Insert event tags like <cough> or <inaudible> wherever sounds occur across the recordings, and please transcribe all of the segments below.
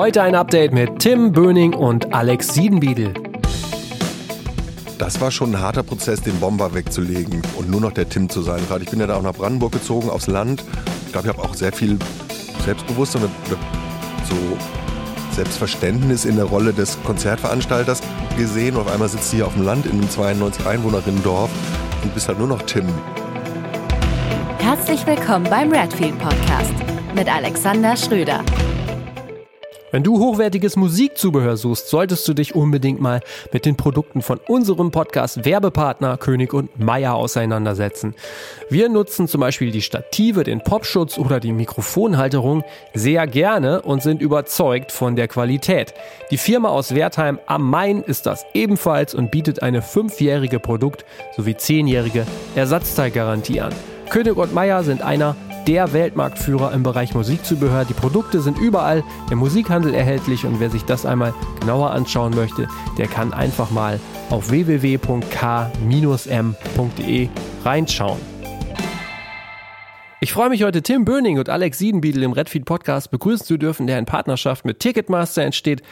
Heute ein Update mit Tim Böning und Alex Siedenbiedel. Das war schon ein harter Prozess, den Bomber wegzulegen und nur noch der Tim zu sein. Gerade ich bin ja da auch nach Brandenburg gezogen, aufs Land. Ich glaube, ich habe auch sehr viel Selbstbewusstsein und so Selbstverständnis in der Rolle des Konzertveranstalters gesehen. Und auf einmal sitzt du hier auf dem Land in einem 92 Einwohnerinnen-Dorf und bist halt nur noch Tim. Herzlich willkommen beim Redfield Podcast mit Alexander Schröder. Wenn du hochwertiges Musikzubehör suchst, solltest du dich unbedingt mal mit den Produkten von unserem Podcast Werbepartner König und Meier auseinandersetzen. Wir nutzen zum Beispiel die Stative, den Popschutz oder die Mikrofonhalterung sehr gerne und sind überzeugt von der Qualität. Die Firma aus Wertheim am Main ist das ebenfalls und bietet eine fünfjährige Produkt- sowie zehnjährige Ersatzteilgarantie an. König und Meier sind einer der Weltmarktführer im Bereich Musikzubehör. Die Produkte sind überall im Musikhandel erhältlich und wer sich das einmal genauer anschauen möchte, der kann einfach mal auf www.k-m.de reinschauen. Ich freue mich heute, Tim Böning und Alex Siedenbiedel im Redfeed Podcast begrüßen zu dürfen, der in Partnerschaft mit Ticketmaster entsteht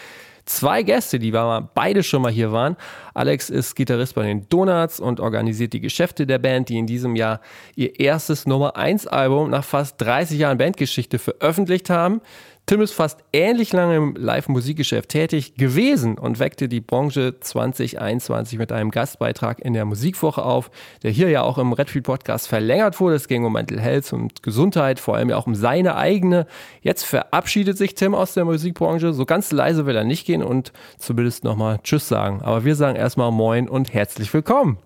zwei Gäste, die wir beide schon mal hier waren. Alex ist Gitarrist bei den Donuts und organisiert die Geschäfte der Band, die in diesem Jahr ihr erstes Nummer 1 Album nach fast 30 Jahren Bandgeschichte veröffentlicht haben. Tim ist fast ähnlich lange im Live-Musikgeschäft tätig gewesen und weckte die Branche 2021 mit einem Gastbeitrag in der Musikwoche auf, der hier ja auch im Redfield Podcast verlängert wurde. Es ging um Mental Health und Gesundheit, vor allem ja auch um seine eigene. Jetzt verabschiedet sich Tim aus der Musikbranche. So ganz leise will er nicht gehen und zumindest nochmal Tschüss sagen. Aber wir sagen erstmal Moin und herzlich willkommen.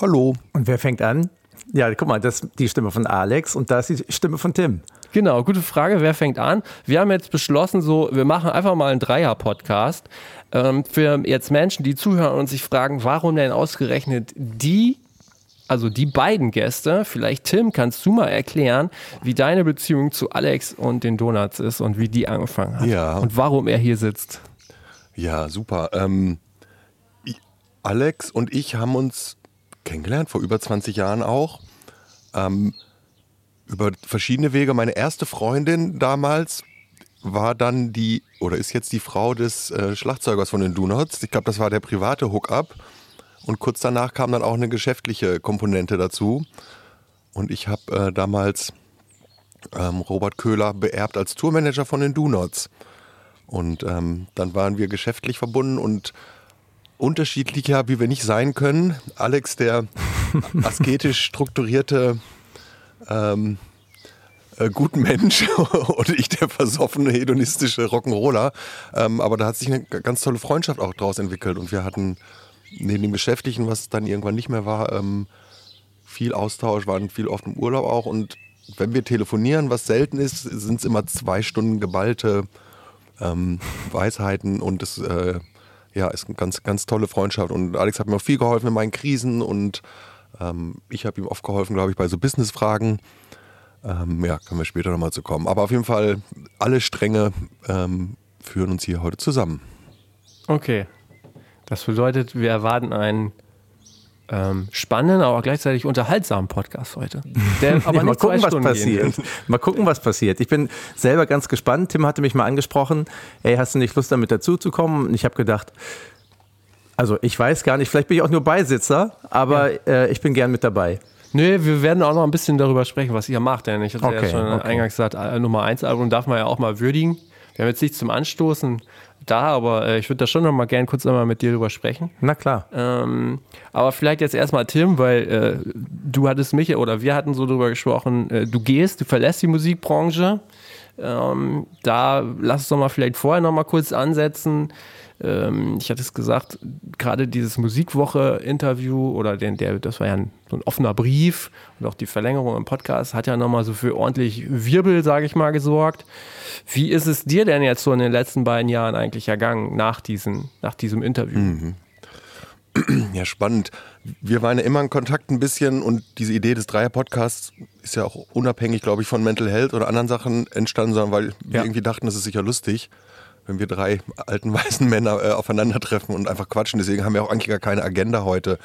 Hallo. Und wer fängt an? Ja, guck mal, das ist die Stimme von Alex und da ist die Stimme von Tim. Genau, gute Frage. Wer fängt an? Wir haben jetzt beschlossen, so, wir machen einfach mal einen Dreier-Podcast. Ähm, für jetzt Menschen, die zuhören und sich fragen, warum denn ausgerechnet die, also die beiden Gäste, vielleicht Tim, kannst du mal erklären, wie deine Beziehung zu Alex und den Donuts ist und wie die angefangen hat. Ja. Und warum er hier sitzt. Ja, super. Ähm, Alex und ich haben uns kennengelernt, vor über 20 Jahren auch. Ähm, über verschiedene Wege. Meine erste Freundin damals war dann die, oder ist jetzt die Frau des äh, Schlagzeugers von den Donuts. Ich glaube, das war der private Hookup. Und kurz danach kam dann auch eine geschäftliche Komponente dazu. Und ich habe äh, damals ähm, Robert Köhler beerbt als Tourmanager von den Donuts. Und ähm, dann waren wir geschäftlich verbunden und unterschiedlicher, wie wir nicht sein können. Alex, der <laughs> asketisch strukturierte ähm, äh, guten Mensch <laughs> und ich der versoffene, hedonistische Rock'n'Roller. Ähm, aber da hat sich eine ganz tolle Freundschaft auch draus entwickelt. Und wir hatten neben dem Beschäftigen, was dann irgendwann nicht mehr war, ähm, viel Austausch, waren viel oft im Urlaub auch. Und wenn wir telefonieren, was selten ist, sind es immer zwei Stunden geballte ähm, Weisheiten. Und es äh, ja, ist eine ganz, ganz tolle Freundschaft. Und Alex hat mir auch viel geholfen in meinen Krisen. Und ähm, ich habe ihm oft geholfen, glaube ich, bei so Businessfragen. Ähm, ja, können wir später nochmal zu kommen. Aber auf jeden Fall, alle Stränge ähm, führen uns hier heute zusammen. Okay. Das bedeutet, wir erwarten einen ähm, spannenden, aber gleichzeitig unterhaltsamen Podcast heute. Der <laughs> aber mal gucken, was passiert. <laughs> Mal gucken, was passiert. Ich bin selber ganz gespannt. Tim hatte mich mal angesprochen, ey, hast du nicht Lust damit dazuzukommen? Und ich habe gedacht, also ich weiß gar nicht, vielleicht bin ich auch nur Beisitzer, aber ja. äh, ich bin gern mit dabei. Nö, wir werden auch noch ein bisschen darüber sprechen, was ihr macht, denn ich hatte okay, ja schon okay. eingangs gesagt, äh, Nummer 1 Album darf man ja auch mal würdigen. Wir haben jetzt nichts zum Anstoßen da, aber äh, ich würde da schon noch mal gern kurz einmal mit dir drüber sprechen. Na klar. Ähm, aber vielleicht jetzt erstmal Tim, weil äh, du hattest mich oder wir hatten so drüber gesprochen, äh, du gehst, du verlässt die Musikbranche. Ähm, da lass uns doch mal vielleicht vorher noch mal kurz ansetzen. Ähm, ich hatte es gesagt, gerade dieses Musikwoche-Interview oder den, der, das war ja ein, so ein offener Brief und auch die Verlängerung im Podcast hat ja nochmal so für ordentlich Wirbel, sage ich mal, gesorgt. Wie ist es dir denn jetzt so in den letzten beiden Jahren eigentlich ergangen nach, diesen, nach diesem Interview? Mhm. <clears throat> Ja, spannend. Wir waren ja immer in Kontakt ein bisschen und diese Idee des Dreier-Podcasts ist ja auch unabhängig, glaube ich, von Mental Health oder anderen Sachen entstanden, sondern weil wir ja. irgendwie dachten, das ist sicher lustig wenn wir drei alten weißen Männer äh, aufeinandertreffen und einfach quatschen. Deswegen haben wir auch eigentlich gar keine Agenda heute.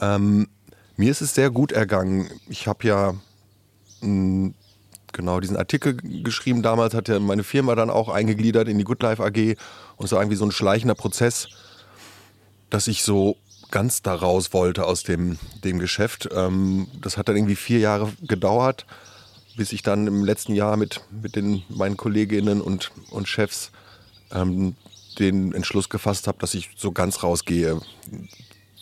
Ähm, mir ist es sehr gut ergangen. Ich habe ja mh, genau diesen Artikel geschrieben. Damals hat ja meine Firma dann auch eingegliedert in die Good Life AG und es war irgendwie so ein schleichender Prozess, dass ich so ganz da raus wollte aus dem, dem Geschäft. Ähm, das hat dann irgendwie vier Jahre gedauert, bis ich dann im letzten Jahr mit, mit den, meinen Kolleginnen und, und Chefs ähm, den Entschluss gefasst habe, dass ich so ganz rausgehe,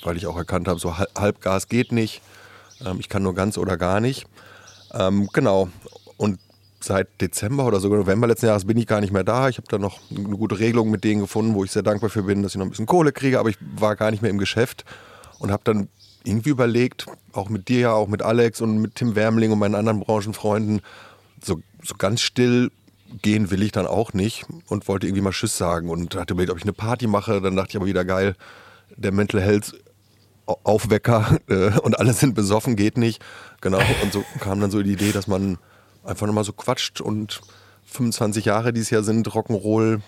weil ich auch erkannt habe, so Halbgas geht nicht. Ähm, ich kann nur ganz oder gar nicht. Ähm, genau. Und seit Dezember oder sogar November letzten Jahres bin ich gar nicht mehr da. Ich habe da noch eine gute Regelung mit denen gefunden, wo ich sehr dankbar für bin, dass ich noch ein bisschen Kohle kriege, aber ich war gar nicht mehr im Geschäft und habe dann irgendwie überlegt, auch mit dir auch mit Alex und mit Tim Wärmling und meinen anderen Branchenfreunden, so, so ganz still gehen will ich dann auch nicht und wollte irgendwie mal Tschüss sagen und hatte überlegt, ob ich eine Party mache. Dann dachte ich aber wieder geil, der Mental Health Aufwecker <laughs> äh, und alle sind besoffen, geht nicht. Genau. Und so <laughs> kam dann so die Idee, dass man einfach nochmal so quatscht und 25 Jahre dieses Jahr sind, Rock'n'Roll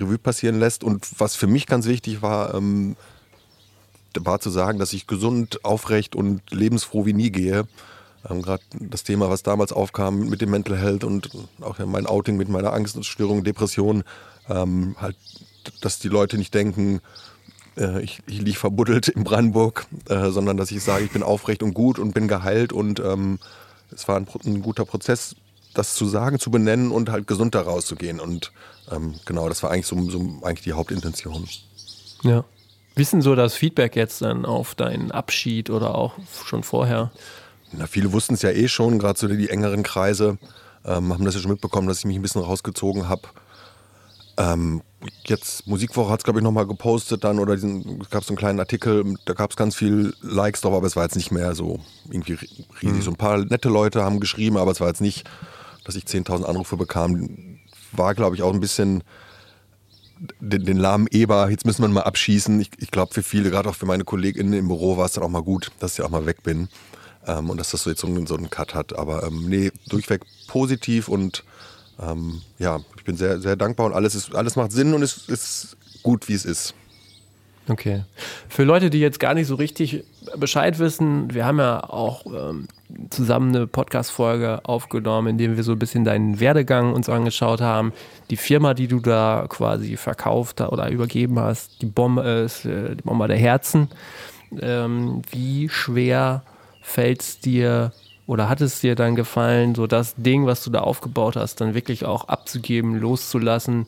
Revue passieren lässt. Und was für mich ganz wichtig war, ähm, war zu sagen, dass ich gesund, aufrecht und lebensfroh wie nie gehe. Ähm, Gerade das Thema, was damals aufkam mit dem Mental Health und auch mein Outing mit meiner Angststörung, Depression, ähm, halt, dass die Leute nicht denken, äh, ich, ich liege verbuddelt in Brandenburg, äh, sondern dass ich sage, ich bin aufrecht und gut und bin geheilt und ähm, es war ein, ein, guter Prozess, das zu sagen, zu benennen und halt gesund da rauszugehen. Und ähm, genau, das war eigentlich so, so, eigentlich die Hauptintention. Ja. Wissen so das Feedback jetzt dann auf deinen Abschied oder auch schon vorher? Na, viele wussten es ja eh schon, gerade so die engeren Kreise ähm, haben das ja schon mitbekommen, dass ich mich ein bisschen rausgezogen habe. Ähm, jetzt Musikwoche hat es, glaube ich, nochmal gepostet dann oder gab es so einen kleinen Artikel, da gab es ganz viel Likes drauf, aber es war jetzt nicht mehr so irgendwie riesig. Mhm. So ein paar nette Leute haben geschrieben, aber es war jetzt nicht, dass ich 10.000 Anrufe bekam. War, glaube ich, auch ein bisschen den, den, lahmen Eber, jetzt müssen wir mal abschießen. Ich, ich glaube, für viele, gerade auch für meine KollegInnen im Büro, war es dann auch mal gut, dass ich auch mal weg bin. Ähm, und dass das so jetzt so einen, Cut hat. Aber ähm, nee, durchweg positiv und ähm, ja, ich bin sehr, sehr dankbar und alles, ist, alles macht Sinn und es ist gut, wie es ist. Okay. Für Leute, die jetzt gar nicht so richtig Bescheid wissen, wir haben ja auch ähm, zusammen eine Podcast-Folge aufgenommen, in dem wir so ein bisschen deinen Werdegang uns angeschaut haben. Die Firma, die du da quasi verkauft oder übergeben hast, die Bombe ist äh, die Bombe der Herzen. Ähm, wie schwer fällt es dir oder hat es dir dann gefallen, so das Ding, was du da aufgebaut hast, dann wirklich auch abzugeben, loszulassen?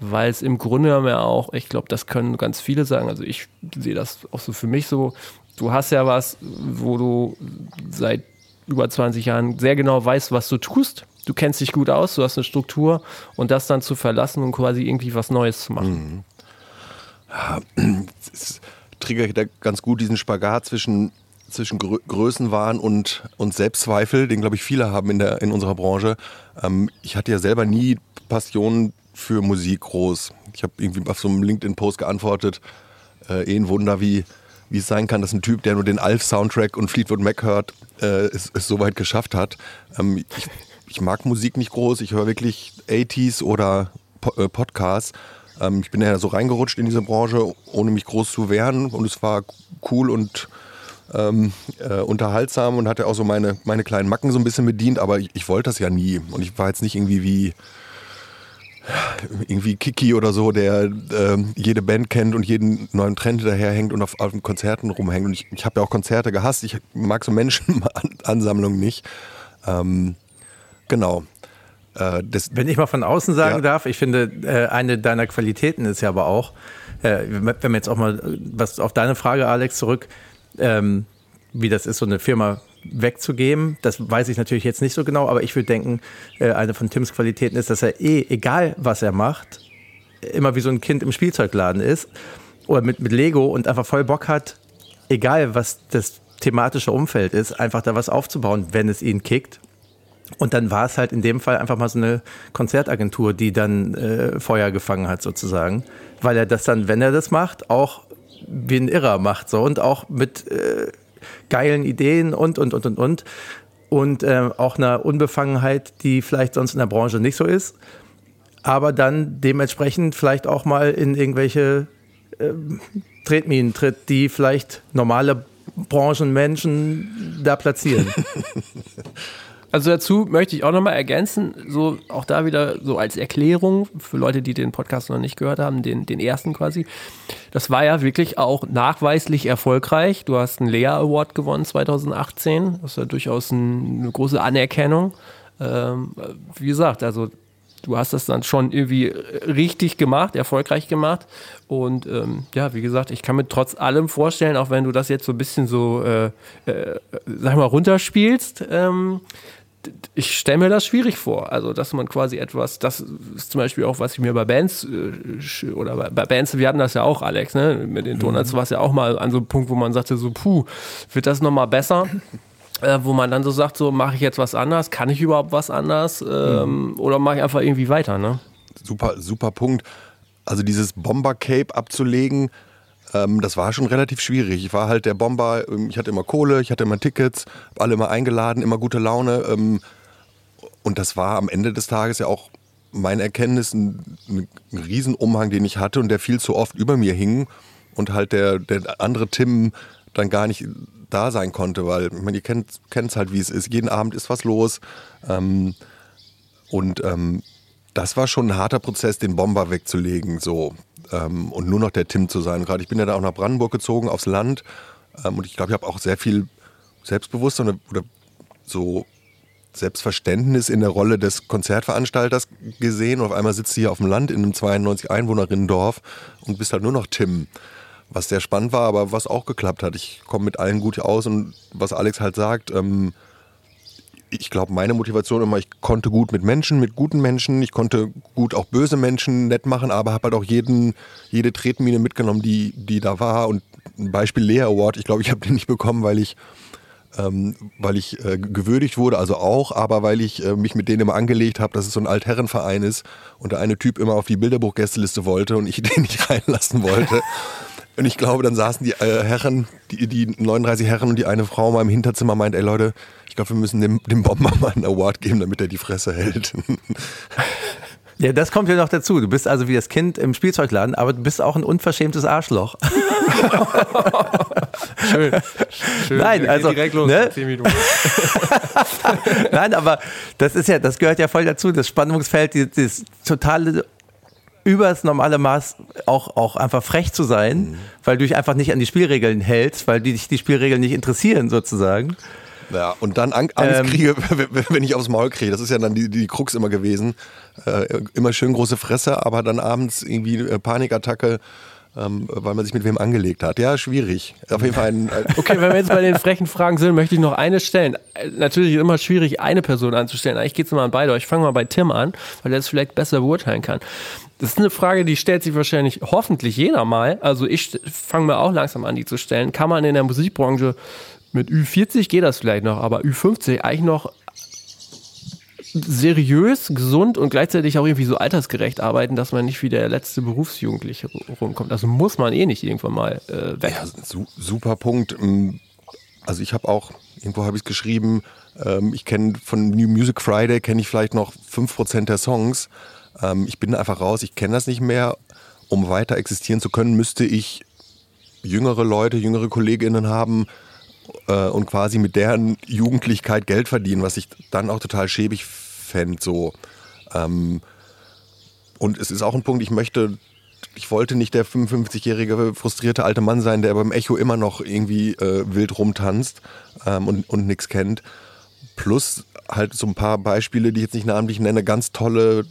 Weil es im Grunde genommen ja auch, ich glaube, das können ganz viele sagen, also ich sehe das auch so für mich so, du hast ja was, wo du seit über 20 Jahren sehr genau weißt, was du tust. Du kennst dich gut aus, du hast eine Struktur und das dann zu verlassen und quasi irgendwie was Neues zu machen. Mhm. Ja, <clears throat> triggert ganz gut diesen Spagat zwischen zwischen Grö Größenwahn und, und Selbstzweifel, den glaube ich viele haben in, der, in unserer Branche. Ähm, ich hatte ja selber nie Passion für Musik groß. Ich habe irgendwie auf so einem LinkedIn-Post geantwortet, äh, eh ein Wunder, wie, wie es sein kann, dass ein Typ, der nur den Alf-Soundtrack und Fleetwood Mac hört, äh, es, es so weit geschafft hat. Ähm, ich, ich, mag Musik nicht groß, ich höre wirklich 80s oder po äh, Podcasts. Ähm, ich bin ja so reingerutscht in diese Branche, ohne mich groß zu wehren und es war cool und ähm, äh, unterhaltsam und hatte auch so meine, meine kleinen Macken so ein bisschen bedient, aber ich, ich wollte das ja nie. Und ich war jetzt nicht irgendwie wie irgendwie Kiki oder so, der äh, jede Band kennt und jeden neuen Trend hinterherhängt und auf, auf Konzerten rumhängt. Und ich, ich habe ja auch Konzerte gehasst. Ich mag so Menschenansammlungen <laughs> nicht. Ähm, genau. Äh, wenn ich mal von außen sagen ja. darf, ich finde, äh, eine deiner Qualitäten ist ja aber auch, äh, wenn wir jetzt auch mal was auf deine Frage, Alex, zurück, ähm, wie das ist, so eine Firma wegzugeben. Das weiß ich natürlich jetzt nicht so genau, aber ich würde denken, äh, eine von Tims Qualitäten ist, dass er eh, egal was er macht, immer wie so ein Kind im Spielzeugladen ist oder mit, mit Lego und einfach voll Bock hat, egal was das thematische Umfeld ist, einfach da was aufzubauen, wenn es ihn kickt. Und dann war es halt in dem Fall einfach mal so eine Konzertagentur, die dann äh, Feuer gefangen hat sozusagen, weil er das dann, wenn er das macht, auch wie ein Irrer macht so. Und auch mit äh, geilen Ideen und und und und und. Und äh, auch einer Unbefangenheit, die vielleicht sonst in der Branche nicht so ist, aber dann dementsprechend vielleicht auch mal in irgendwelche äh, Tretminen tritt, die vielleicht normale Branchenmenschen da platzieren. <laughs> Also dazu möchte ich auch nochmal ergänzen, so auch da wieder so als Erklärung für Leute, die den Podcast noch nicht gehört haben, den, den ersten quasi. Das war ja wirklich auch nachweislich erfolgreich. Du hast einen Lea Award gewonnen 2018. Das ist ja durchaus ein, eine große Anerkennung. Ähm, wie gesagt, also du hast das dann schon irgendwie richtig gemacht, erfolgreich gemacht. Und ähm, ja, wie gesagt, ich kann mir trotz allem vorstellen, auch wenn du das jetzt so ein bisschen so, äh, äh, sag mal, runterspielst, ähm, ich stelle mir das schwierig vor. Also, dass man quasi etwas, das ist zum Beispiel auch, was ich mir bei Bands äh, oder bei, Bands, wir hatten das ja auch, Alex, ne? Mit den Donuts mhm. war es ja auch mal an so einem Punkt, wo man sagte, so, puh, wird das nochmal besser? äh, wo man dann so sagt, so mache ich jetzt was anders, kann ich überhaupt was anders ähm, mhm. oder mache ich einfach irgendwie weiter, ne? Super, super Punkt. Also dieses Bomber-Cape abzulegen, ähm, das war schon relativ schwierig. Ich war halt der Bomber, ähm, ich hatte immer Kohle, ich hatte immer Tickets, alle immer eingeladen, immer gute Laune. Ähm, und das war am Ende des Tages ja auch meine Erkenntnis, ein, ein Riesenumhang, den ich hatte und der viel zu oft über mir hing und halt der, der andere Tim dann gar nicht da sein konnte, weil ich meine, ihr kennt es halt, wie es ist. Jeden Abend ist was los. Ähm, und ähm, das war schon ein harter Prozess, den Bomber wegzulegen, so ähm, und nur noch der Tim zu sein. Gerade ich bin ja da auch nach Brandenburg gezogen, aufs Land. Ähm, und ich glaube, ich habe auch sehr viel Selbstbewusstsein oder, oder so Selbstverständnis in der Rolle des Konzertveranstalters gesehen. Und auf einmal sitzt du hier auf dem Land in einem 92 Einwohnerinnen-Dorf und bist halt nur noch Tim was sehr spannend war, aber was auch geklappt hat. Ich komme mit allen gut aus und was Alex halt sagt, ähm, ich glaube, meine Motivation immer, ich konnte gut mit Menschen, mit guten Menschen, ich konnte gut auch böse Menschen nett machen, aber habe halt auch jeden, jede Tretmine mitgenommen, die, die da war. Und ein Beispiel Lea Award, ich glaube, ich habe den nicht bekommen, weil ich, ähm, weil ich äh, gewürdigt wurde, also auch, aber weil ich äh, mich mit denen immer angelegt habe, dass es so ein Altherrenverein ist und der eine Typ immer auf die Bilderbuchgästeliste wollte und ich <laughs> den nicht reinlassen wollte. Und ich glaube, dann saßen die äh, Herren, die, die 39 Herren und die eine Frau mal im Hinterzimmer meint, ey Leute, ich glaube, wir müssen dem, dem Bomber mal einen Award geben, damit er die Fresse hält. Ja, das kommt ja noch dazu. Du bist also wie das Kind im Spielzeugladen, aber du bist auch ein unverschämtes Arschloch. <laughs> schön, schön. Nein, also direkt los. Ne? <laughs> Nein, aber das ist ja, das gehört ja voll dazu. Das Spannungsfeld, das totale über das normale Maß auch, auch einfach frech zu sein, mhm. weil du dich einfach nicht an die Spielregeln hältst, weil dich die Spielregeln nicht interessieren sozusagen. Ja, und dann Angst ähm, kriege, <laughs> wenn ich aufs Maul kriege. Das ist ja dann die, die Krux immer gewesen. Äh, immer schön große Fresse, aber dann abends irgendwie äh, Panikattacke. Ähm, weil man sich mit wem angelegt hat. Ja, schwierig. Auf jeden Fall ein, ein <laughs> Okay, wenn wir jetzt bei den frechen Fragen sind, möchte ich noch eine stellen. Äh, natürlich ist es immer schwierig, eine Person anzustellen. Eigentlich geht es immer an beide. Ich fange mal bei Tim an, weil er es vielleicht besser beurteilen kann. Das ist eine Frage, die stellt sich wahrscheinlich hoffentlich jeder mal. Also ich fange mir auch langsam an, die zu stellen. Kann man in der Musikbranche mit Ü40 geht das vielleicht noch, aber Ü50 eigentlich noch seriös, gesund und gleichzeitig auch irgendwie so altersgerecht arbeiten, dass man nicht wie der letzte Berufsjugendliche rumkommt. Also muss man eh nicht irgendwann mal äh, weg. Ja, su super Punkt. Ähm, also ich habe auch, irgendwo habe ich es geschrieben, ähm, ich kenne von New Music Friday, kenne ich vielleicht noch 5% der Songs. Ähm, ich bin einfach raus, ich kenne das nicht mehr. Um weiter existieren zu können, müsste ich jüngere Leute, jüngere Kolleginnen haben äh, und quasi mit deren Jugendlichkeit Geld verdienen, was ich dann auch total schäbig fände. So. Ähm, und es ist auch ein Punkt, ich möchte, ich wollte nicht der 55-jährige frustrierte alte Mann sein, der beim Echo immer noch irgendwie äh, wild rumtanzt ähm, und, und nichts kennt. Plus halt so ein paar Beispiele, die ich jetzt nicht namentlich nenne, ganz tolle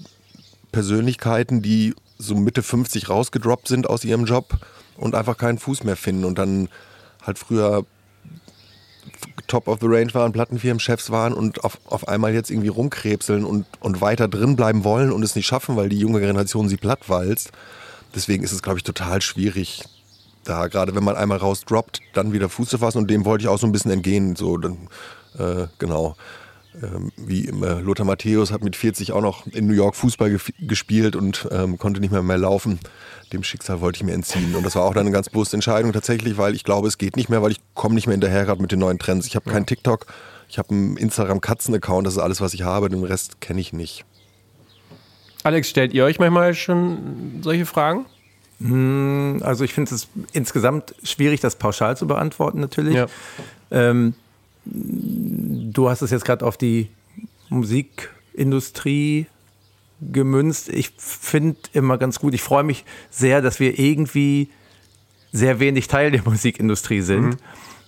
Persönlichkeiten, die so Mitte 50 rausgedroppt sind aus ihrem Job und einfach keinen Fuß mehr finden und dann halt früher Top of the Range waren, Plattenfirmenchefs waren und auf, auf einmal jetzt irgendwie rumkrebseln und, und weiter drin bleiben wollen und es nicht schaffen, weil die junge Generation sie plattwalzt. Deswegen ist es, glaube ich, total schwierig, da gerade wenn man einmal rausdroppt, dann wieder Fuß zu fassen und dem wollte ich auch so ein bisschen entgehen. So, dann, äh, genau ähm, wie immer, Lothar Matthäus hat mit 40 auch noch in New York Fußball gespielt und ähm, konnte nicht mehr mehr laufen. Dem Schicksal wollte ich mir entziehen. Und das war auch dann eine ganz bewusste Entscheidung tatsächlich, weil ich glaube, es geht nicht mehr, weil ich komme nicht mehr hinterher gerade mit den neuen Trends. Ich habe keinen TikTok, ich habe einen Instagram-Katzen-Account, das ist alles, was ich habe. Den Rest kenne ich nicht. Alex, stellt ihr euch manchmal schon solche Fragen? Hm, also ich finde es insgesamt schwierig, das pauschal zu beantworten natürlich. Ja. Ähm, du hast es jetzt gerade auf die Musikindustrie gemünzt. Ich finde immer ganz gut, ich freue mich sehr, dass wir irgendwie sehr wenig Teil der <laughs> Musikindustrie sind. Mhm.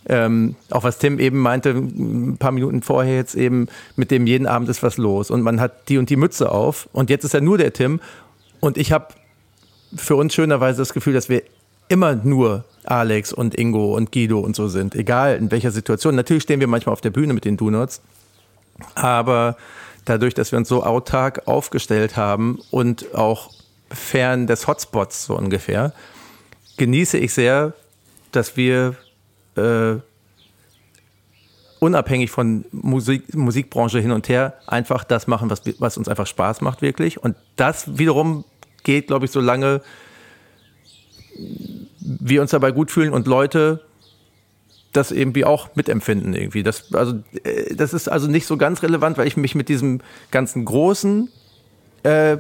Ähm, auch was Tim eben meinte, ein paar Minuten vorher jetzt eben, mit dem jeden Abend ist was los und man hat die und die Mütze auf und jetzt ist er nur der Tim und ich habe für uns schönerweise das Gefühl, dass wir immer nur Alex und Ingo und Guido und so sind, egal in welcher Situation. Natürlich stehen wir manchmal auf der Bühne mit den Donuts, aber dadurch, dass wir uns so autark aufgestellt haben und auch fern des Hotspots so ungefähr, genieße ich sehr, dass wir äh, unabhängig von Musik, Musikbranche hin und her einfach das machen, was, was uns einfach Spaß macht, wirklich. Und das wiederum geht, glaube ich, so lange wir uns dabei gut fühlen und Leute das irgendwie auch mitempfinden irgendwie. Das, also, äh, das ist also nicht so ganz relevant, weil ich mich mit diesem ganzen Großen äh,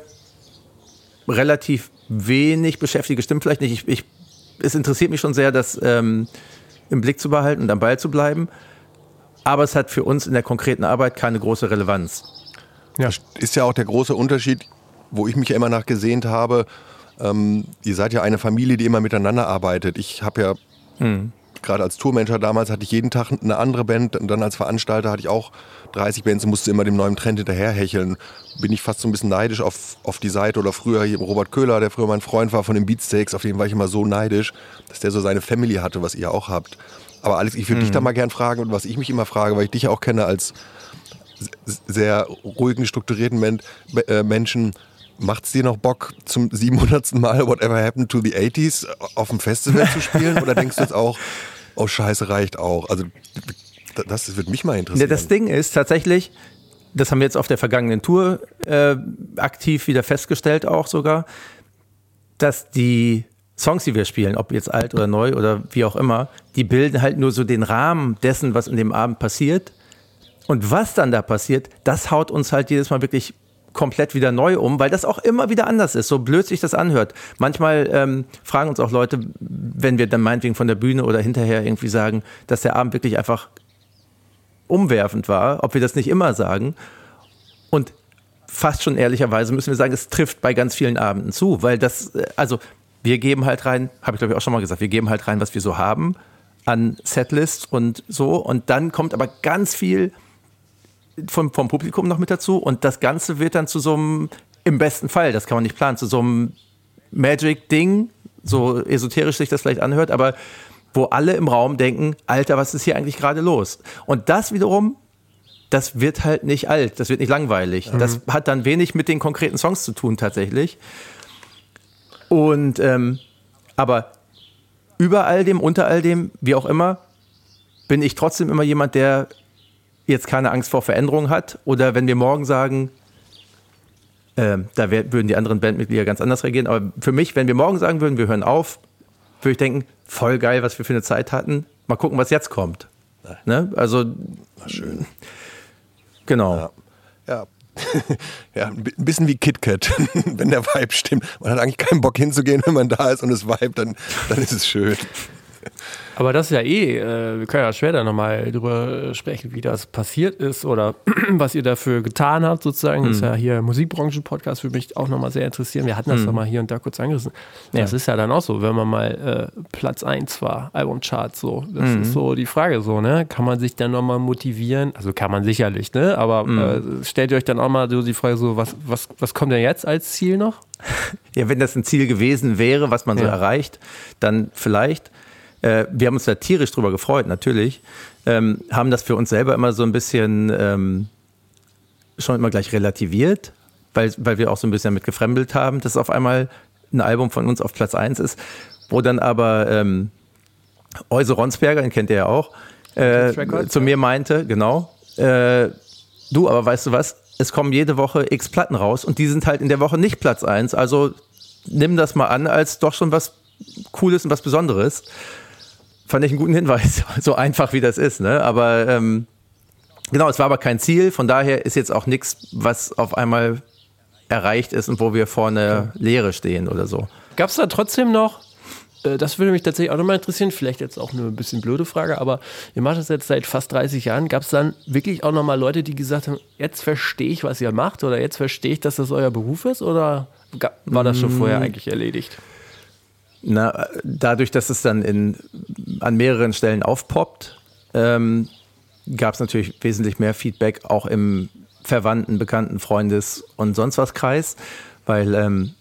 relativ wenig beschäftige. Stimmt vielleicht nicht. Ich, ich, es interessiert mich schon sehr, das ähm, im Blick zu behalten und am Ball zu bleiben. Aber es hat für uns in der konkreten Arbeit keine große Relevanz. Ja. Das ist ja auch der große Unterschied, wo ich mich immer nach gesehnt habe. Ähm, ihr seid ja eine Familie, die immer miteinander arbeitet. Ich habe ja hm gerade als Tourmanager damals hatte ich jeden Tag eine andere Band und dann als Veranstalter hatte ich auch 30 Bands und musste immer dem neuen Trend hinterherhecheln. Bin ich fast so ein bisschen neidisch auf, auf die Seite oder früher hier Robert Köhler, der früher mein Freund war von den Beatsteaks, auf den war ich immer so neidisch, dass der so seine Family hatte, was ihr auch habt. Aber Alex, ich würde mhm. dich da mal gern fragen und was ich mich immer frage, weil ich dich ja auch kenne als sehr ruhigen, strukturierten Men äh, Menschen, Macht es dir noch Bock, zum 700. Mal Whatever Happened to the 80s auf dem Festival zu spielen? Oder denkst du jetzt auch, oh Scheiße, reicht auch? Also, das wird mich mal interessieren. Das Ding ist tatsächlich, das haben wir jetzt auf der vergangenen Tour äh, aktiv wieder festgestellt, auch sogar, dass die Songs, die wir spielen, ob jetzt alt oder neu oder wie auch immer, die bilden halt nur so den Rahmen dessen, was in dem Abend passiert. Und was dann da passiert, das haut uns halt jedes Mal wirklich komplett wieder neu um, weil das auch immer wieder anders ist, so blöd sich das anhört. Manchmal ähm, fragen uns auch Leute, wenn wir dann meinetwegen von der Bühne oder hinterher irgendwie sagen, dass der Abend wirklich einfach umwerfend war, ob wir das nicht immer sagen. Und fast schon ehrlicherweise müssen wir sagen, es trifft bei ganz vielen Abenden zu, weil das, äh, also wir geben halt rein, habe ich glaube ich auch schon mal gesagt, wir geben halt rein, was wir so haben an Setlists und so und dann kommt aber ganz viel vom, vom Publikum noch mit dazu und das Ganze wird dann zu so einem, im besten Fall, das kann man nicht planen, zu so einem Magic-Ding, so esoterisch sich das vielleicht anhört, aber wo alle im Raum denken, Alter, was ist hier eigentlich gerade los? Und das wiederum, das wird halt nicht alt, das wird nicht langweilig. Mhm. Das hat dann wenig mit den konkreten Songs zu tun tatsächlich. Und ähm, aber über all dem, unter all dem, wie auch immer, bin ich trotzdem immer jemand, der jetzt keine Angst vor Veränderung hat oder wenn wir morgen sagen, äh, da wär, würden die anderen Bandmitglieder ganz anders reagieren, aber für mich, wenn wir morgen sagen würden, wir hören auf, würde ich denken, voll geil, was wir für eine Zeit hatten. Mal gucken, was jetzt kommt. Ne? Also, Na schön. Genau. Ja. ja. <laughs> ja, ein bisschen wie KitKat, <laughs> wenn der Vibe stimmt. Man hat eigentlich keinen Bock hinzugehen, wenn man da ist und es Vibe, dann, dann ist es schön. Aber das ist ja eh, äh, wir können ja schwer da nochmal drüber sprechen, wie das passiert ist oder <clears throat> was ihr dafür getan habt, sozusagen. Mhm. Das ist ja hier Musikbranchen-Podcast, würde mich auch nochmal sehr interessieren. Wir hatten das mal hier und da kurz angerissen. Das ja. ist ja dann auch so, wenn man mal äh, Platz 1 war, Albumchart, so. Das mhm. ist so die Frage, so, ne? Kann man sich dann nochmal motivieren? Also kann man sicherlich, ne? Aber mhm. äh, stellt ihr euch dann auch mal so die Frage, so, was, was, was kommt denn jetzt als Ziel noch? <laughs> Ja, wenn das ein Ziel gewesen wäre, was man so ja. erreicht, dann vielleicht. Äh, wir haben uns da tierisch drüber gefreut, natürlich. Ähm, haben das für uns selber immer so ein bisschen ähm, schon immer gleich relativiert, weil, weil wir auch so ein bisschen damit gefremdelt haben, dass auf einmal ein Album von uns auf Platz 1 ist, wo dann aber ähm, Euse Ronsberger, den kennt ihr ja auch, äh, zu mir meinte, genau, äh, du, aber weißt du was, es kommen jede Woche x Platten raus und die sind halt in der Woche nicht Platz 1, also nimm das mal an als doch schon was Cooles und was Besonderes fand ich einen guten Hinweis, <laughs> so einfach wie das ist. Ne? Aber ähm, genau, es war aber kein Ziel. Von daher ist jetzt auch nichts, was auf einmal erreicht ist und wo wir vor einer Leere stehen oder so. Gab es da trotzdem noch äh, das würde mich tatsächlich auch nochmal interessieren. Vielleicht jetzt auch eine bisschen blöde Frage, aber ihr macht das jetzt seit fast 30 Jahren. Gab es dann wirklich auch nochmal Leute, die gesagt haben, jetzt verstehe ich, was ihr macht oder jetzt verstehe ich, dass das euer Beruf ist oder war das schon vorher mm. eigentlich erledigt? Na, dadurch, dass es dann in, an mehreren Stellen aufpoppt, ähm, gab es natürlich wesentlich mehr Feedback, auch im Verwandten, Bekannten, Freundes- und sonst was Kreis, weil ähm,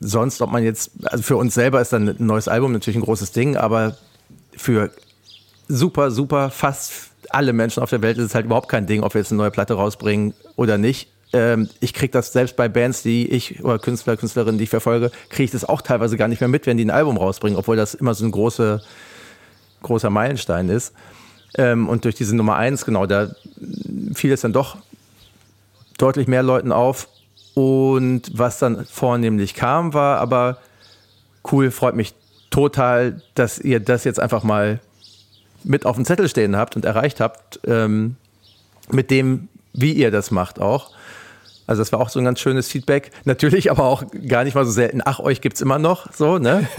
sonst, ob man jetzt, also für uns selber ist dann ein neues Album natürlich ein großes Ding, aber für super, super, fast alle Menschen auf der Welt ist es halt überhaupt kein Ding, ob wir jetzt eine neue Platte rausbringen oder nicht. Ähm, ich kriege das selbst bei Bands, die ich oder Künstler, Künstlerinnen, die ich verfolge, kriege ich das auch teilweise gar nicht mehr mit, wenn die ein Album rausbringen, obwohl das immer so ein große, großer Meilenstein ist. Ähm, und durch diese Nummer eins, genau, da fiel es dann doch deutlich mehr Leuten auf. Und was dann vornehmlich kam, war aber cool, freut mich total, dass ihr das jetzt einfach mal mit auf dem Zettel stehen habt und erreicht habt, ähm, mit dem, wie ihr das macht auch. Also das war auch so ein ganz schönes Feedback. Natürlich aber auch gar nicht mal so selten, ach, euch gibt es immer noch, so, ne? <laughs>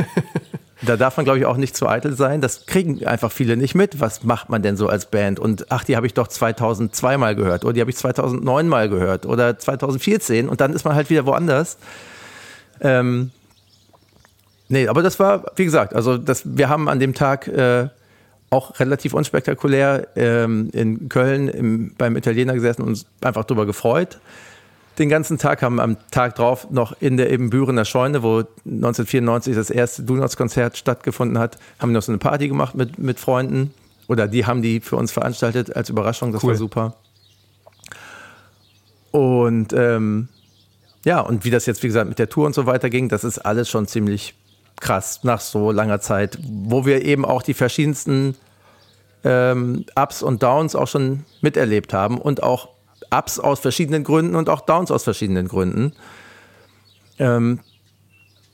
Da darf man, glaube ich, auch nicht zu eitel sein. Das kriegen einfach viele nicht mit. Was macht man denn so als Band? Und ach, die habe ich doch 2002 mal gehört oder die habe ich 2009 mal gehört oder 2014 und dann ist man halt wieder woanders. Ähm, nee, aber das war, wie gesagt, also das, wir haben an dem Tag äh, auch relativ unspektakulär ähm, in Köln im, beim Italiener gesessen und uns einfach darüber gefreut den ganzen Tag, haben am Tag drauf noch in der eben Bürener Scheune, wo 1994 das erste Donuts-Konzert stattgefunden hat, haben wir noch so eine Party gemacht mit, mit Freunden. Oder die haben die für uns veranstaltet als Überraschung, das cool. war super. Und ähm, ja, und wie das jetzt, wie gesagt, mit der Tour und so weiter ging, das ist alles schon ziemlich krass nach so langer Zeit, wo wir eben auch die verschiedensten ähm, Ups und Downs auch schon miterlebt haben und auch Ups aus verschiedenen Gründen und auch Downs aus verschiedenen Gründen. Ähm,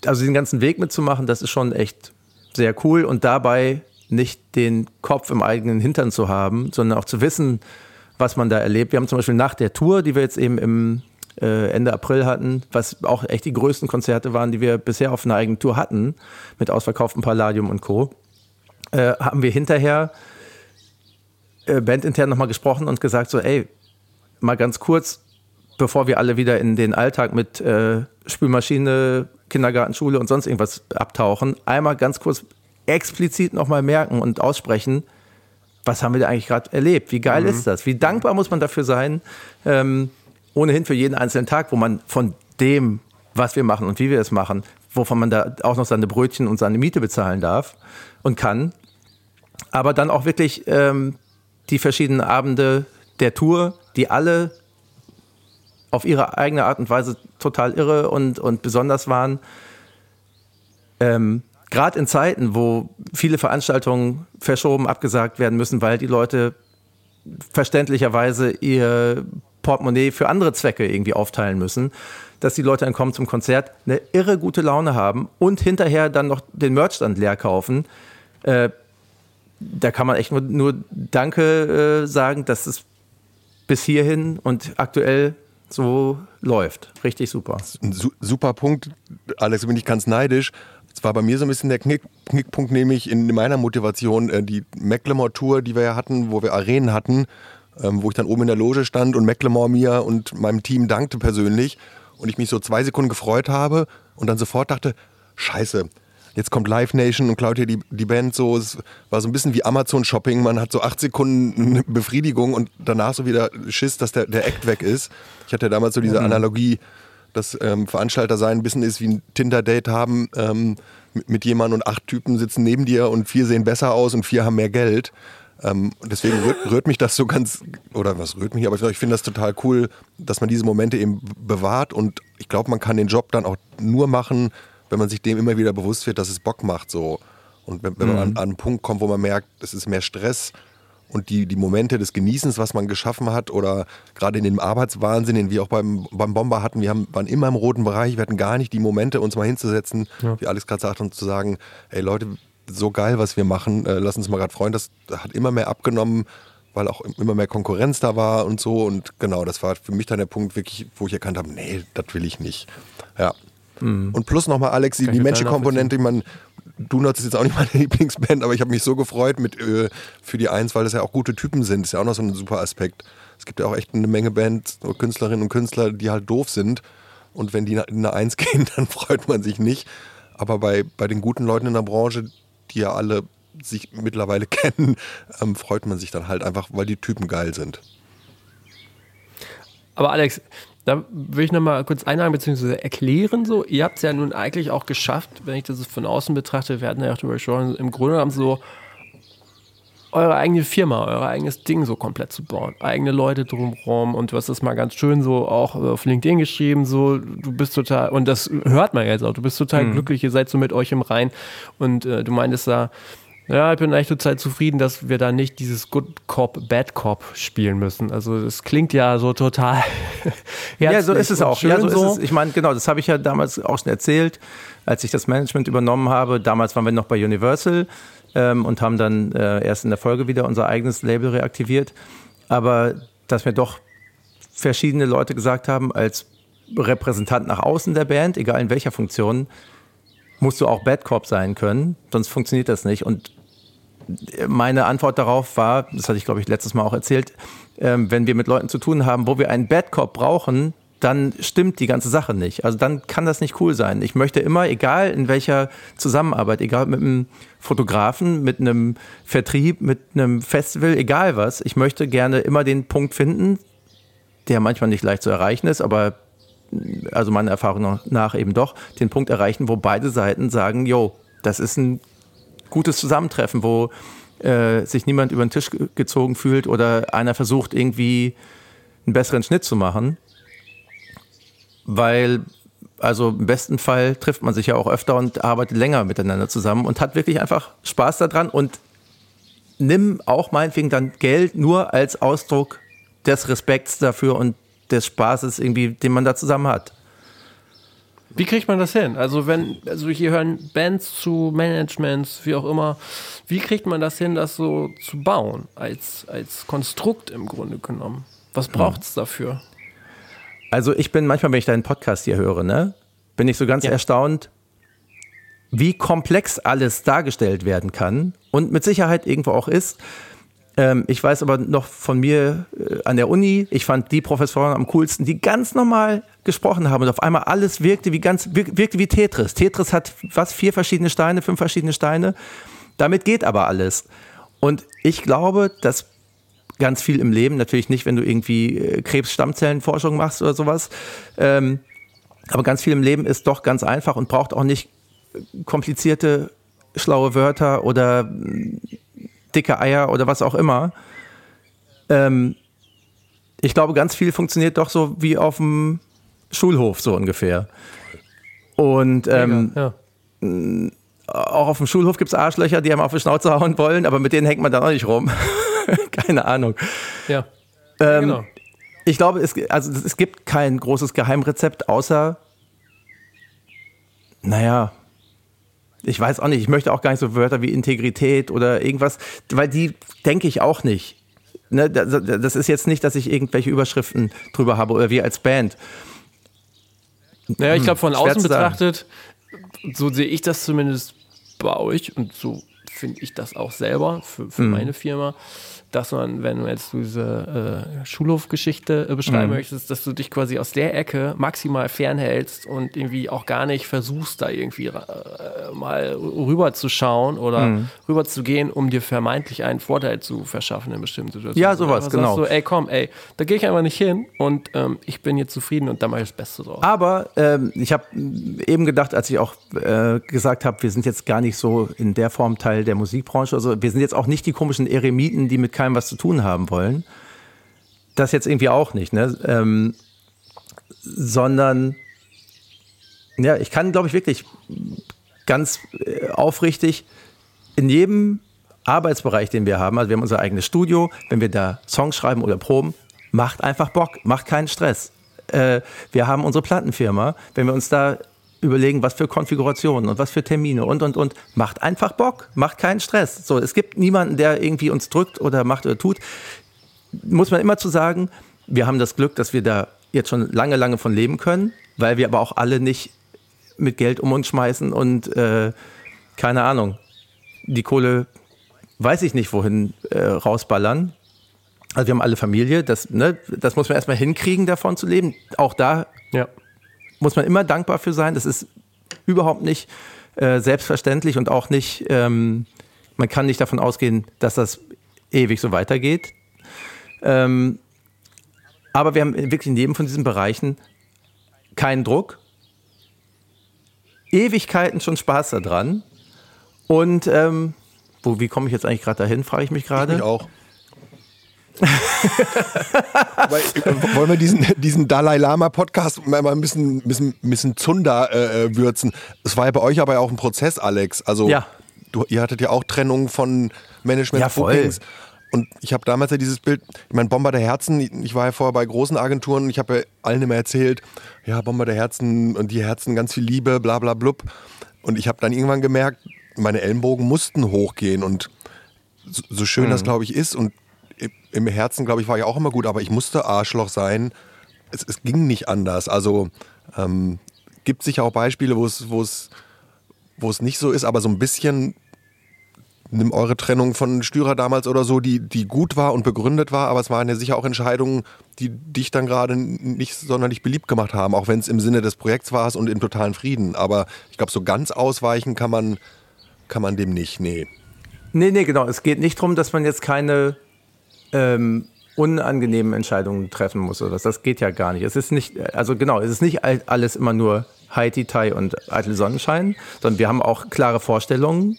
also den ganzen Weg mitzumachen, das ist schon echt sehr cool und dabei nicht den Kopf im eigenen Hintern zu haben, sondern auch zu wissen, was man da erlebt. Wir haben zum Beispiel nach der Tour, die wir jetzt eben im äh, Ende April hatten, was auch echt die größten Konzerte waren, die wir bisher auf einer eigenen Tour hatten, mit ausverkauftem Palladium und Co., äh, haben wir hinterher äh, bandintern nochmal gesprochen und gesagt so, ey, mal ganz kurz, bevor wir alle wieder in den Alltag mit äh, Spülmaschine, Kindergarten, Schule und sonst irgendwas abtauchen, einmal ganz kurz explizit nochmal merken und aussprechen, was haben wir da eigentlich gerade erlebt? Wie geil mhm. ist das? Wie dankbar muss man dafür sein? Ähm, ohnehin für jeden einzelnen Tag, wo man von dem, was wir machen und wie wir es machen, wovon man da auch noch seine Brötchen und seine Miete bezahlen darf und kann. Aber dann auch wirklich ähm, die verschiedenen Abende der Tour, die alle auf ihre eigene Art und Weise total irre und, und besonders waren. Ähm, Gerade in Zeiten, wo viele Veranstaltungen verschoben, abgesagt werden müssen, weil die Leute verständlicherweise ihr Portemonnaie für andere Zwecke irgendwie aufteilen müssen, dass die Leute dann kommen zum Konzert, eine irre gute Laune haben und hinterher dann noch den Merchstand leer kaufen. Äh, da kann man echt nur, nur Danke äh, sagen, dass es bis hierhin und aktuell so läuft. Richtig super. Ein super Punkt. Alex, bin ich ganz neidisch. Es war bei mir so ein bisschen der Knick, Knickpunkt, nämlich in meiner Motivation, äh, die Macklemore-Tour, die wir ja hatten, wo wir Arenen hatten, ähm, wo ich dann oben in der Loge stand und Macklemore mir und meinem Team dankte persönlich und ich mich so zwei Sekunden gefreut habe und dann sofort dachte, scheiße, jetzt kommt Live Nation und klaut hier die, die Band so. Es war so ein bisschen wie Amazon-Shopping. Man hat so acht Sekunden Befriedigung und danach so wieder Schiss, dass der, der Act weg ist. Ich hatte damals so diese mhm. Analogie, dass ähm, Veranstalter sein ein bisschen ist wie ein Tinder-Date haben ähm, mit, mit jemandem und acht Typen sitzen neben dir und vier sehen besser aus und vier haben mehr Geld. Ähm, deswegen rührt, rührt, mich das so ganz, oder was rührt mich, aber ich finde das total cool, dass man diese Momente eben bewahrt und ich glaube, man kann den Job dann auch nur machen, wenn man sich dem immer wieder bewusst wird, dass es Bock macht so. Und wenn, wenn mhm. man an, an, einen Punkt kommt, wo man merkt, es ist mehr Stress und die, die Momente des Genießens, was man geschaffen hat, oder gerade in dem Arbeitswahnsinn, den wir auch beim, beim Bomber hatten, wir haben, waren immer im roten Bereich, wir hatten gar nicht die Momente, uns mal hinzusetzen, ja. wie Alex gerade sagt, und zu sagen, ey Leute, so geil, was wir machen, äh, lass uns mal gerade freuen. Das hat immer mehr abgenommen, weil auch immer mehr Konkurrenz da war und so. Und genau, das war für mich dann der Punkt wirklich, wo ich erkannt habe, nee, das will ich nicht. Ja. Mhm. Und plus nochmal, Alex, die, die Komponente, man, Donuts ist jetzt auch nicht meine <laughs> Lieblingsband, aber ich habe mich so gefreut mit äh, für die Eins, weil das ja auch gute Typen sind. Das ist ja auch noch so ein super Aspekt. Es gibt ja auch echt eine Menge Bands, Künstlerinnen und Künstler, die halt doof sind. Und wenn die in eine Eins <laughs> gehen, dann freut man sich nicht. Aber bei, bei den guten Leuten in der Branche, die ja alle sich mittlerweile <laughs> kennen, ähm, freut man sich dann halt einfach, weil die Typen geil sind. Aber Alex, da will ich nochmal kurz einhaken bzw. erklären. So, ihr habt es ja nun eigentlich auch geschafft, wenn ich das von außen betrachte, wir hatten ja auch darüber gesprochen, im Grunde genommen so eure eigene Firma, euer eigenes Ding so komplett zu bauen. Eigene Leute drumherum und du hast das mal ganz schön so auch auf LinkedIn geschrieben, so du bist total, und das hört man jetzt auch, du bist total mhm. glücklich, ihr seid so mit euch im Rein und äh, du meintest da, ja, ich bin eigentlich total zufrieden, dass wir da nicht dieses Good Cop, Bad Cop spielen müssen. Also es klingt ja so total. <laughs> ja, so ist es auch. Ja, so, so. Ist es. Ich meine, genau, das habe ich ja damals auch schon erzählt, als ich das Management übernommen habe. Damals waren wir noch bei Universal ähm, und haben dann äh, erst in der Folge wieder unser eigenes Label reaktiviert. Aber dass mir doch verschiedene Leute gesagt haben, als Repräsentant nach außen der Band, egal in welcher Funktion, musst du auch Bad Cop sein können, sonst funktioniert das nicht. Und meine Antwort darauf war, das hatte ich glaube ich letztes Mal auch erzählt, ähm, wenn wir mit Leuten zu tun haben, wo wir einen Bad Cop brauchen, dann stimmt die ganze Sache nicht. Also dann kann das nicht cool sein. Ich möchte immer, egal in welcher Zusammenarbeit, egal mit einem Fotografen, mit einem Vertrieb, mit einem Festival, egal was, ich möchte gerne immer den Punkt finden, der manchmal nicht leicht zu erreichen ist, aber also meiner Erfahrung nach eben doch, den Punkt erreichen, wo beide Seiten sagen, jo, das ist ein gutes Zusammentreffen, wo äh, sich niemand über den Tisch gezogen fühlt oder einer versucht irgendwie einen besseren Schnitt zu machen. Weil, also im besten Fall trifft man sich ja auch öfter und arbeitet länger miteinander zusammen und hat wirklich einfach Spaß daran und nimm auch meinetwegen dann Geld nur als Ausdruck des Respekts dafür und des Spaßes irgendwie, den man da zusammen hat. Wie kriegt man das hin? Also wenn, also hier hören Bands zu, Managements, wie auch immer. Wie kriegt man das hin, das so zu bauen, als, als Konstrukt im Grunde genommen? Was braucht es dafür? Also ich bin manchmal, wenn ich deinen Podcast hier höre, ne, bin ich so ganz ja. erstaunt, wie komplex alles dargestellt werden kann und mit Sicherheit irgendwo auch ist. Ähm, ich weiß aber noch von mir äh, an der Uni, ich fand die Professoren am coolsten, die ganz normal gesprochen haben und auf einmal alles wirkte wie ganz wirkte wie Tetris. Tetris hat was vier verschiedene Steine, fünf verschiedene Steine. Damit geht aber alles. Und ich glaube, dass ganz viel im Leben, natürlich nicht, wenn du irgendwie äh, Krebsstammzellenforschung machst oder sowas, ähm, aber ganz viel im Leben ist doch ganz einfach und braucht auch nicht komplizierte, schlaue Wörter oder dicke Eier oder was auch immer. Ähm, ich glaube, ganz viel funktioniert doch so wie auf dem Schulhof, so ungefähr. Und ähm, ja, ja. auch auf dem Schulhof gibt es Arschlöcher, die einem auf die Schnauze hauen wollen, aber mit denen hängt man dann auch nicht rum. <laughs> Keine Ahnung. Ja. Ähm, genau. Ich glaube, es, also, es gibt kein großes Geheimrezept, außer, naja, ich weiß auch nicht, ich möchte auch gar nicht so Wörter wie Integrität oder irgendwas, weil die denke ich auch nicht. Ne, das ist jetzt nicht, dass ich irgendwelche Überschriften drüber habe oder wir als Band. Naja, ich glaube, von hm, außen betrachtet, so sehe ich das zumindest bei euch und so finde ich das auch selber für, für mhm. meine Firma dass man, wenn du jetzt diese äh, Schulhofgeschichte äh, beschreiben mhm. möchtest, dass du dich quasi aus der Ecke maximal fernhältst und irgendwie auch gar nicht versuchst, da irgendwie äh, mal rüber zu schauen oder mhm. rüber zu gehen, um dir vermeintlich einen Vorteil zu verschaffen in bestimmten Situationen. Ja, sowas, genau. So, ey, komm, ey, da gehe ich einfach nicht hin und ähm, ich bin jetzt zufrieden und da mache ich das Beste draus. Aber ähm, ich habe eben gedacht, als ich auch äh, gesagt habe, wir sind jetzt gar nicht so in der Form Teil der Musikbranche, also wir sind jetzt auch nicht die komischen Eremiten, die mit keinem was zu tun haben wollen. Das jetzt irgendwie auch nicht, ne? Ähm, sondern, ja, ich kann, glaube ich, wirklich ganz äh, aufrichtig in jedem Arbeitsbereich, den wir haben, also wir haben unser eigenes Studio, wenn wir da Songs schreiben oder proben, macht einfach Bock, macht keinen Stress. Äh, wir haben unsere Plattenfirma, wenn wir uns da überlegen, was für Konfigurationen und was für Termine und, und, und. Macht einfach Bock, macht keinen Stress. So, es gibt niemanden, der irgendwie uns drückt oder macht oder tut. Muss man immer zu sagen, wir haben das Glück, dass wir da jetzt schon lange, lange von leben können, weil wir aber auch alle nicht mit Geld um uns schmeißen und äh, keine Ahnung, die Kohle, weiß ich nicht wohin, äh, rausballern. Also wir haben alle Familie, das, ne, das muss man erstmal hinkriegen, davon zu leben. Auch da ja. Muss man immer dankbar für sein. Das ist überhaupt nicht äh, selbstverständlich und auch nicht, ähm, man kann nicht davon ausgehen, dass das ewig so weitergeht. Ähm, aber wir haben wirklich in jedem von diesen Bereichen keinen Druck, Ewigkeiten schon Spaß daran. Und ähm, wo, wie komme ich jetzt eigentlich gerade dahin, frage ich mich gerade. Ich auch. Weil, äh, wollen wir diesen, diesen Dalai Lama Podcast mal ein bisschen, bisschen, bisschen Zunder äh, äh, würzen? Es war ja bei euch aber auch ein Prozess, Alex. Also ja. du, ihr hattet ja auch Trennung von Management ja, Bookings. Und ich habe damals ja dieses Bild, ich meine, Bomber der Herzen, ich war ja vorher bei großen Agenturen, ich habe ja allen immer erzählt, ja, Bomber der Herzen und die Herzen, ganz viel Liebe, bla bla blub. Und ich habe dann irgendwann gemerkt, meine Ellenbogen mussten hochgehen und so, so schön mhm. das, glaube ich, ist und im Herzen, glaube ich, war ja auch immer gut, aber ich musste Arschloch sein. Es, es ging nicht anders. Also ähm, gibt sicher auch Beispiele, wo es, wo es, wo es nicht so ist, aber so ein bisschen nimm eure Trennung von Stürer damals oder so, die, die gut war und begründet war, aber es waren ja sicher auch Entscheidungen, die dich dann gerade nicht sonderlich beliebt gemacht haben, auch wenn es im Sinne des Projekts war und im totalen Frieden. Aber ich glaube, so ganz ausweichen kann man, kann man dem nicht, nee. Nee, nee, genau. Es geht nicht darum, dass man jetzt keine ähm, unangenehmen Entscheidungen treffen muss oder Das geht ja gar nicht. Es ist nicht, also genau, es ist nicht alles immer nur Haiti-Tai und eitel Sonnenschein, sondern wir haben auch klare Vorstellungen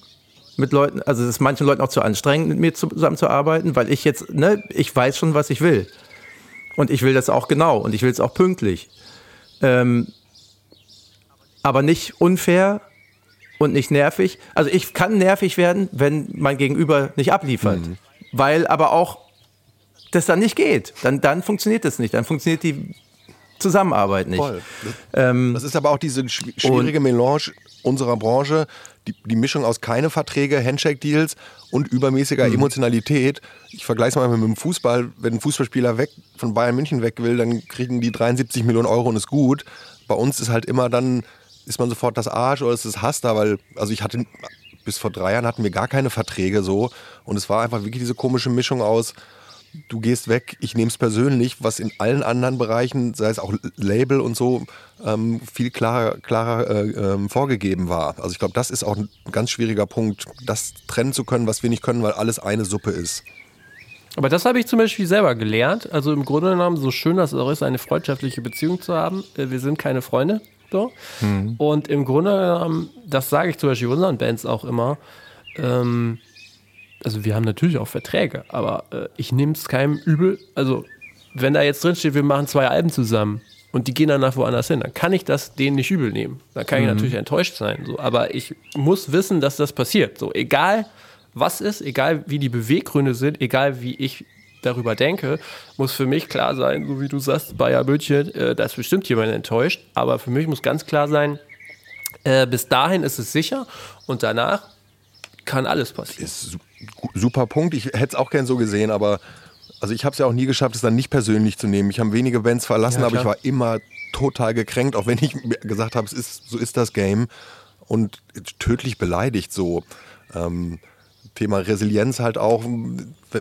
mit Leuten. Also es ist manchen Leuten auch zu anstrengend, mit mir zusammenzuarbeiten, weil ich jetzt, ne, ich weiß schon, was ich will. Und ich will das auch genau und ich will es auch pünktlich. Ähm, aber nicht unfair und nicht nervig. Also ich kann nervig werden, wenn mein Gegenüber nicht abliefert. Mhm. Weil aber auch das dann nicht geht. Dann, dann funktioniert das nicht. Dann funktioniert die Zusammenarbeit nicht. Voll. Ähm, das ist aber auch diese schwierige Melange unserer Branche, die, die Mischung aus keine Verträge, Handshake-Deals und übermäßiger mhm. Emotionalität. Ich vergleiche es mal mit dem Fußball. Wenn ein Fußballspieler weg von Bayern München weg will, dann kriegen die 73 Millionen Euro und ist gut. Bei uns ist halt immer dann, ist man sofort das Arsch oder ist das Hass da, weil, also ich hatte, bis vor drei Jahren hatten wir gar keine Verträge so und es war einfach wirklich diese komische Mischung aus, du gehst weg, ich nehme es persönlich, was in allen anderen Bereichen, sei es auch Label und so, ähm, viel klarer, klarer äh, ähm, vorgegeben war. Also ich glaube, das ist auch ein ganz schwieriger Punkt, das trennen zu können, was wir nicht können, weil alles eine Suppe ist. Aber das habe ich zum Beispiel selber gelernt. Also im Grunde genommen, so schön das auch ist, eine freundschaftliche Beziehung zu haben. Äh, wir sind keine Freunde. So. Mhm. Und im Grunde genommen, das sage ich zum Beispiel unseren Bands auch immer, ähm, also wir haben natürlich auch Verträge, aber äh, ich nehme es keinem übel. Also, wenn da jetzt drin steht, wir machen zwei Alben zusammen und die gehen danach woanders hin, dann kann ich das denen nicht übel nehmen. Dann kann mhm. ich natürlich enttäuscht sein. So. Aber ich muss wissen, dass das passiert. So, egal was ist, egal wie die Beweggründe sind, egal wie ich darüber denke, muss für mich klar sein, so wie du sagst, Bayer München, äh, da ist bestimmt jemand enttäuscht. Aber für mich muss ganz klar sein, äh, bis dahin ist es sicher und danach kann alles passieren. Ist super Punkt. Ich hätte es auch gern so gesehen, aber also ich habe es ja auch nie geschafft, es dann nicht persönlich zu nehmen. Ich habe wenige Bands verlassen, ja, aber ich war immer total gekränkt, auch wenn ich gesagt habe, es ist, so ist das Game und tödlich beleidigt so. Ähm, Thema Resilienz halt auch,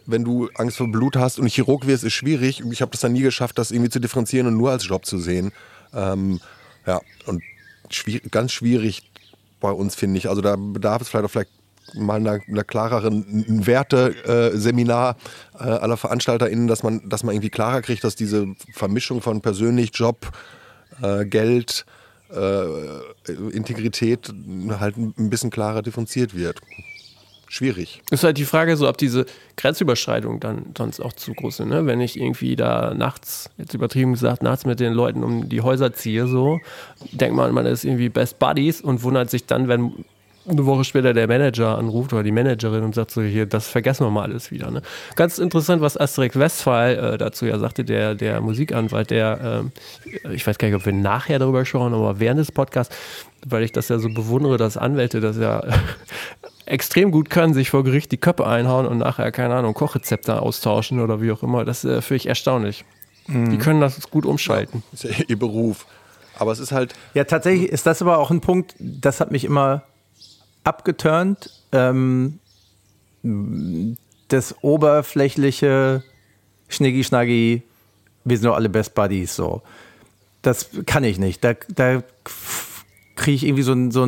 wenn du Angst vor Blut hast und Chirurg wirst, ist schwierig. Ich habe das dann nie geschafft, das irgendwie zu differenzieren und nur als Job zu sehen. Ähm, ja, und schwierig, ganz schwierig bei uns, finde ich. Also da bedarf es vielleicht auch vielleicht mal einer, einer klareren Werte-Seminar äh, äh, aller VeranstalterInnen, dass man, dass man irgendwie klarer kriegt, dass diese Vermischung von persönlich, Job, äh, Geld, äh, Integrität halt ein bisschen klarer differenziert wird. Schwierig. Ist halt die Frage, so ob diese Grenzüberschreitung dann sonst auch zu groß sind. Ne? Wenn ich irgendwie da nachts, jetzt übertrieben gesagt, nachts mit den Leuten um die Häuser ziehe, so, denkt man, man ist irgendwie Best Buddies und wundert sich dann, wenn eine Woche später der Manager anruft oder die Managerin und sagt so, hier, das vergessen wir mal alles wieder. Ne? Ganz interessant, was Asterix Westphal äh, dazu ja sagte, der, der Musikanwalt, der, äh, ich weiß gar nicht, ob wir nachher darüber schauen, aber während des Podcasts, weil ich das ja so bewundere, dass Anwälte das ja <laughs> extrem gut können, sich vor Gericht die Köpfe einhauen und nachher, keine Ahnung, Kochrezepte austauschen oder wie auch immer. Das äh, finde ich erstaunlich. Mhm. Die können das gut umschalten. Ja, ist ja ihr Beruf. Aber es ist halt. Ja, tatsächlich ist das aber auch ein Punkt, das hat mich immer abgeturnt. Ähm, das oberflächliche Schniggi-Schnaggi, wir sind doch alle Best Buddies, so. Das kann ich nicht. Da, da kriege ich irgendwie so einen so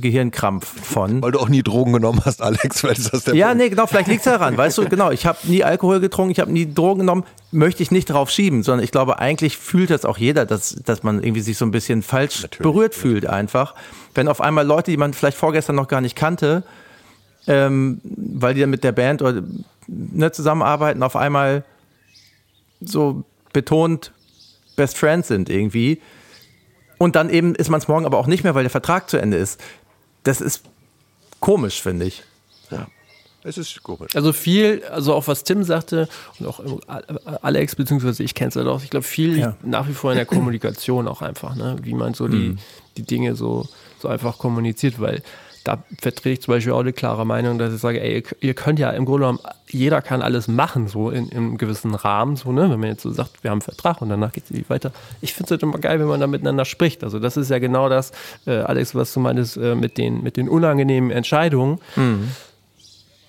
Gehirnkrampf von. Weil du auch nie Drogen genommen hast, Alex. Weil das der ja, Punkt. nee, genau, vielleicht liegt es daran. weißt du, genau, ich habe nie Alkohol getrunken, ich habe nie Drogen genommen, möchte ich nicht drauf schieben, sondern ich glaube, eigentlich fühlt das auch jeder, dass, dass man irgendwie sich so ein bisschen falsch Natürlich, berührt ja. fühlt einfach. Wenn auf einmal Leute, die man vielleicht vorgestern noch gar nicht kannte, ähm, weil die dann mit der Band oder, ne, zusammenarbeiten, auf einmal so betont Best Friends sind irgendwie. Und dann eben ist man es morgen aber auch nicht mehr, weil der Vertrag zu Ende ist. Das ist komisch, finde ich. Ja. Es ist komisch. Also viel, also auch was Tim sagte und auch Alex, beziehungsweise ich kenne es halt auch, ich glaube viel ja. nach wie vor in der Kommunikation auch einfach, ne? wie man so die, mhm. die Dinge so, so einfach kommuniziert, weil da vertrete ich zum Beispiel auch eine klare Meinung, dass ich sage, ey, ihr könnt ja im Grunde genommen, jeder kann alles machen, so in, in einem gewissen Rahmen, so, ne? Wenn man jetzt so sagt, wir haben einen Vertrag und danach geht es weiter. Ich finde es halt immer geil, wenn man da miteinander spricht. Also das ist ja genau das, äh, Alex, was du meinst, äh, mit, den, mit den unangenehmen Entscheidungen. Mhm.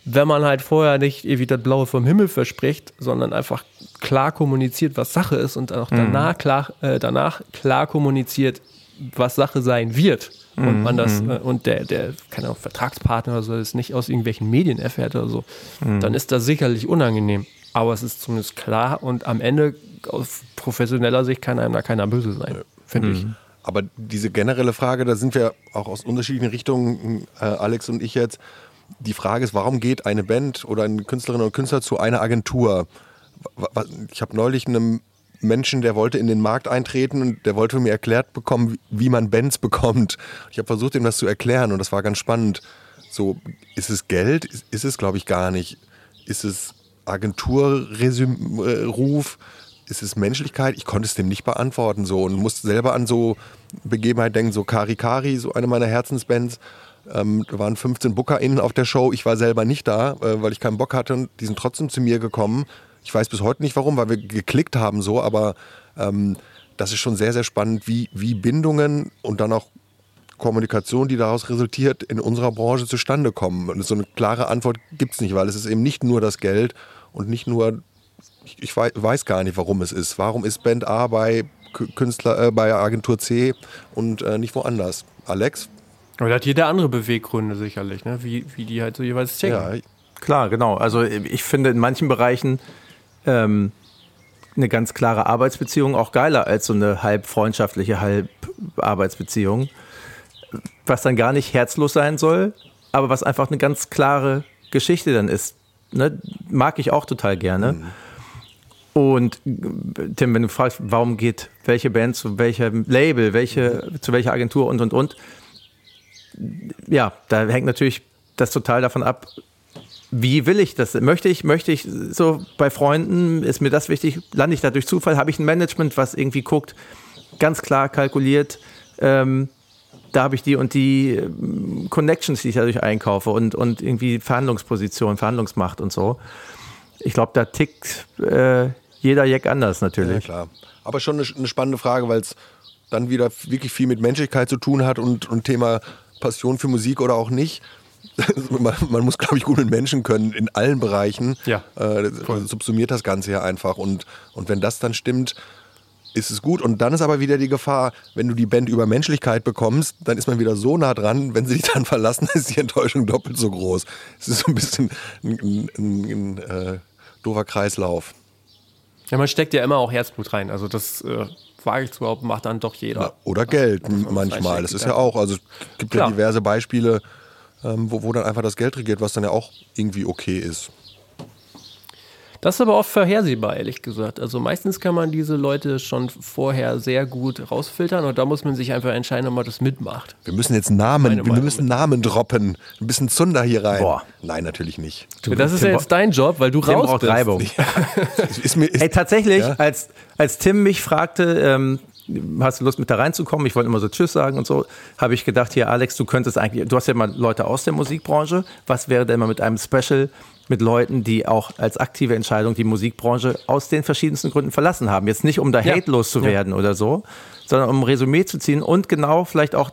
Wenn man halt vorher nicht irgendwie das Blaue vom Himmel verspricht, sondern einfach klar kommuniziert, was Sache ist und auch danach, mhm. klar, äh, danach klar kommuniziert, was Sache sein wird und mhm. man das mhm. äh, und der, der, keine Ahnung, Vertragspartner oder so das nicht aus irgendwelchen Medien erfährt oder so, mhm. dann ist das sicherlich unangenehm. Aber es ist zumindest klar und am Ende aus professioneller Sicht kann einem da keiner böse sein, finde ich. Mhm. Aber diese generelle Frage, da sind wir auch aus unterschiedlichen Richtungen, äh, Alex und ich jetzt. Die Frage ist, warum geht eine Band oder eine Künstlerin oder Künstler zu einer Agentur? Ich habe neulich einem Menschen, der wollte in den Markt eintreten und der wollte mir erklärt bekommen, wie man Bands bekommt. Ich habe versucht, ihm das zu erklären und das war ganz spannend. So, ist es Geld? Ist, ist es, glaube ich, gar nicht. Ist es Agenturruf? Ist es Menschlichkeit? Ich konnte es dem nicht beantworten so und musste selber an so Begebenheit denken, so Kari Kari, so eine meiner Herzensbands. Ähm, da waren 15 BookerInnen auf der Show. Ich war selber nicht da, äh, weil ich keinen Bock hatte und die sind trotzdem zu mir gekommen ich weiß bis heute nicht warum, weil wir geklickt haben so, aber ähm, das ist schon sehr, sehr spannend, wie, wie Bindungen und dann auch Kommunikation, die daraus resultiert, in unserer Branche zustande kommen. Und so eine klare Antwort gibt es nicht, weil es ist eben nicht nur das Geld und nicht nur, ich, ich weiß, weiß, gar nicht, warum es ist. Warum ist Band A bei Künstler, äh, bei Agentur C und äh, nicht woanders? Alex? Aber da hat jeder andere Beweggründe sicherlich, ne? wie, wie die halt so jeweils checken. Ja, klar, genau. Also ich finde in manchen Bereichen ähm, eine ganz klare Arbeitsbeziehung auch geiler als so eine halb freundschaftliche, halb Arbeitsbeziehung. Was dann gar nicht herzlos sein soll, aber was einfach eine ganz klare Geschichte dann ist. Ne? Mag ich auch total gerne. Mhm. Und Tim, wenn du fragst, warum geht welche Band zu welchem Label, welche, zu welcher Agentur und und und, ja, da hängt natürlich das total davon ab, wie will ich das? Möchte ich, möchte ich so bei Freunden, ist mir das wichtig, lande ich da durch Zufall, habe ich ein Management, was irgendwie guckt, ganz klar kalkuliert, ähm, da habe ich die und die ähm, Connections, die ich dadurch einkaufe und, und irgendwie Verhandlungsposition, Verhandlungsmacht und so. Ich glaube, da tickt äh, jeder Jack anders natürlich. Ja, klar. Aber schon eine, eine spannende Frage, weil es dann wieder wirklich viel mit Menschlichkeit zu tun hat und, und Thema Passion für Musik oder auch nicht. <laughs> man, man, muss, glaube ich, gut mit Menschen können in allen Bereichen. Ja. Äh, subsumiert das Ganze ja einfach. Und, und wenn das dann stimmt, ist es gut. Und dann ist aber wieder die Gefahr, wenn du die Band über Menschlichkeit bekommst, dann ist man wieder so nah dran, wenn sie dich dann <laughs> verlassen, ist die Enttäuschung doppelt so groß. Es ist so ein bisschen ein, ein, ein, ein äh, doofer Kreislauf. Ja, man steckt ja immer auch Herzblut rein. Also das äh, wage ich zu behaupten, macht dann doch jeder. Ja, oder Geld manchmal. Das ist ja auch, also es gibt Klar. ja diverse Beispiele, ähm, wo, wo dann einfach das Geld regiert, was dann ja auch irgendwie okay ist. Das ist aber oft vorhersehbar, ehrlich gesagt. Also meistens kann man diese Leute schon vorher sehr gut rausfiltern und da muss man sich einfach entscheiden, ob man das mitmacht. Wir müssen jetzt Namen, wir müssen Namen droppen. Ein bisschen Zunder hier rein. Boah. Nein, natürlich nicht. Du, das ist ja jetzt dein Job, weil du Tim raus bist. Reibung. <laughs> Ja. ist mir, ist, hey, tatsächlich, ja? als, als Tim mich fragte, ähm, hast du Lust mit da reinzukommen? Ich wollte immer so Tschüss sagen und so. Habe ich gedacht, hier Alex, du könntest eigentlich, du hast ja mal Leute aus der Musikbranche. Was wäre denn mal mit einem Special mit Leuten, die auch als aktive Entscheidung die Musikbranche aus den verschiedensten Gründen verlassen haben? Jetzt nicht, um da ja. hate zu werden ja. oder so, sondern um ein Resümee zu ziehen und genau vielleicht auch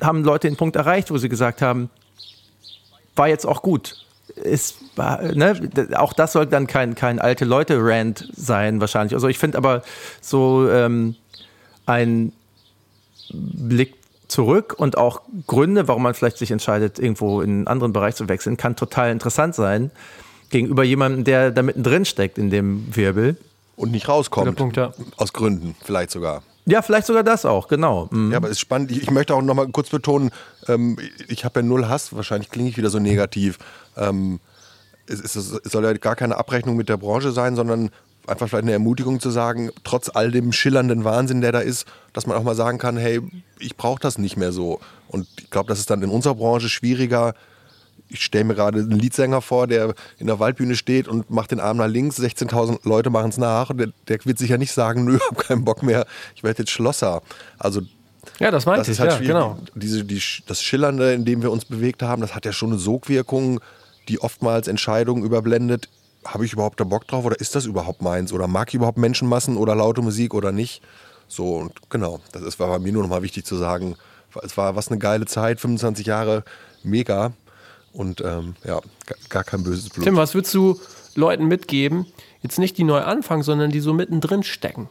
haben Leute den Punkt erreicht, wo sie gesagt haben, war jetzt auch gut. Ist, ne, auch das soll dann kein, kein alte Leute-Rant sein, wahrscheinlich. Also ich finde aber so ähm, ein Blick zurück und auch Gründe, warum man vielleicht sich entscheidet, irgendwo in einen anderen Bereich zu wechseln, kann total interessant sein gegenüber jemandem, der da mittendrin steckt in dem Wirbel. Und nicht rauskommt. Punkt, ja. Aus Gründen, vielleicht sogar. Ja, vielleicht sogar das auch, genau. Mhm. Ja, aber es ist spannend. Ich, ich möchte auch noch mal kurz betonen, ähm, ich habe ja null Hass, wahrscheinlich klinge ich wieder so negativ. Ähm, es, es, es, soll ja gar keine Abrechnung mit der Branche sein, sondern einfach vielleicht eine Ermutigung zu sagen, trotz all dem schillernden Wahnsinn, der da ist, dass man auch mal sagen kann, hey, ich brauche das nicht mehr so. Und ich glaube, das ist dann in unserer Branche schwieriger. Ich stelle mir gerade einen Liedsänger vor, der in der Waldbühne steht und macht den Arm nach links, 16.000 Leute machen es nach und der, der, wird sicher nicht sagen, nö, <laughs> ich habe keinen Bock mehr, ich werde jetzt Schlosser. Also ja, das meinte ich, halt ja, genau. Diese, die, das Schillernde, in dem wir uns bewegt haben, das hat ja schon eine Sogwirkung, die oftmals Entscheidungen überblendet habe ich überhaupt da Bock drauf oder ist das überhaupt meins? Oder mag ich überhaupt Menschenmassen oder laute Musik oder nicht? So, und genau, das ist, war bei mir nur noch mal wichtig zu sagen. Es war was eine geile Zeit, 25 Jahre, mega. Und ähm, ja, gar kein böses Blut. Tim, was würdest du Leuten mitgeben? Jetzt nicht die neu anfangen, sondern die so mittendrin stecken.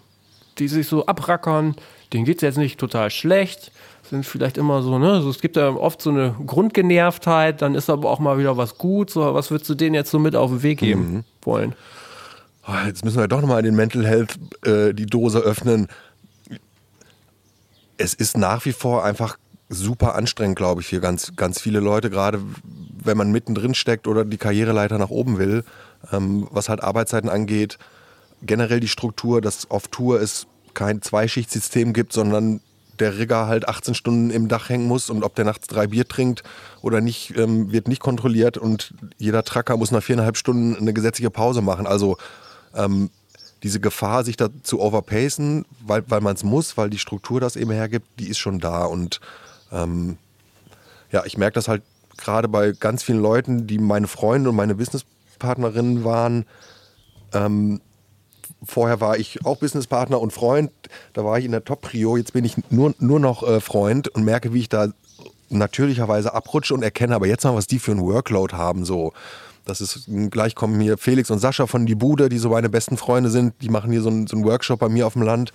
Die sich so abrackern, denen geht es jetzt nicht total schlecht, sind vielleicht immer so, ne? Also es gibt ja oft so eine Grundgenervtheit, dann ist aber auch mal wieder was gut. So, was würdest du denen jetzt so mit auf den Weg geben mhm. wollen? Ah, jetzt müssen wir doch nochmal in den Mental Health äh, die Dose öffnen. Es ist nach wie vor einfach super anstrengend, glaube ich, für ganz, ganz viele Leute, gerade wenn man mittendrin steckt oder die Karriereleiter nach oben will, ähm, was halt Arbeitszeiten angeht. Generell die Struktur, dass auf Tour es kein Zweischichtsystem gibt, sondern der Rigger halt 18 Stunden im Dach hängen muss und ob der nachts drei Bier trinkt oder nicht, ähm, wird nicht kontrolliert und jeder Tracker muss nach viereinhalb Stunden eine gesetzliche Pause machen. Also ähm, diese Gefahr, sich da zu overpacen, weil, weil man es muss, weil die Struktur das eben hergibt, die ist schon da. Und ähm, ja, ich merke das halt gerade bei ganz vielen Leuten, die meine Freunde und meine Businesspartnerinnen waren. Ähm, vorher war ich auch Businesspartner und Freund, da war ich in der Top-Prio, jetzt bin ich nur, nur noch äh, Freund und merke, wie ich da natürlicherweise abrutsche und erkenne aber jetzt mal, was die für einen Workload haben, so. Das ist, gleich kommen hier Felix und Sascha von Die Bude, die so meine besten Freunde sind, die machen hier so einen, so Workshop bei mir auf dem Land.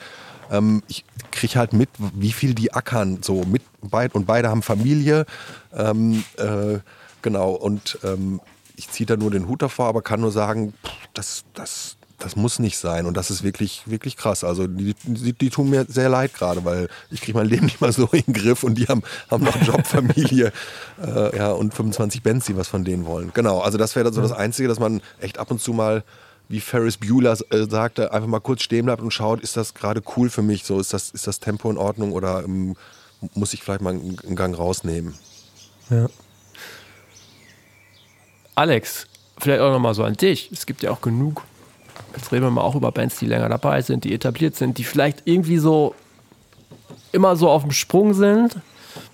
Ähm, ich kriege halt mit, wie viel die ackern, so mit beid, und beide haben Familie, ähm, äh, genau, und ähm, ich ziehe da nur den Hut davor, aber kann nur sagen, das, das, das muss nicht sein. Und das ist wirklich, wirklich krass. Also die, die, die tun mir sehr leid gerade, weil ich kriege mein Leben nicht mal so in den Griff und die haben, haben noch Job, Familie <laughs> äh, ja, und 25 Bands, die was von denen wollen. Genau, also das wäre so das Einzige, dass man echt ab und zu mal, wie Ferris Bueller äh, sagte, einfach mal kurz stehen bleibt und schaut, ist das gerade cool für mich? So, ist das, ist das Tempo in Ordnung oder ähm, muss ich vielleicht mal einen, einen Gang rausnehmen? Ja. Alex, vielleicht auch nochmal so an dich. Es gibt ja auch genug Jetzt reden wir mal auch über Bands, die länger dabei sind, die etabliert sind, die vielleicht irgendwie so immer so auf dem Sprung sind,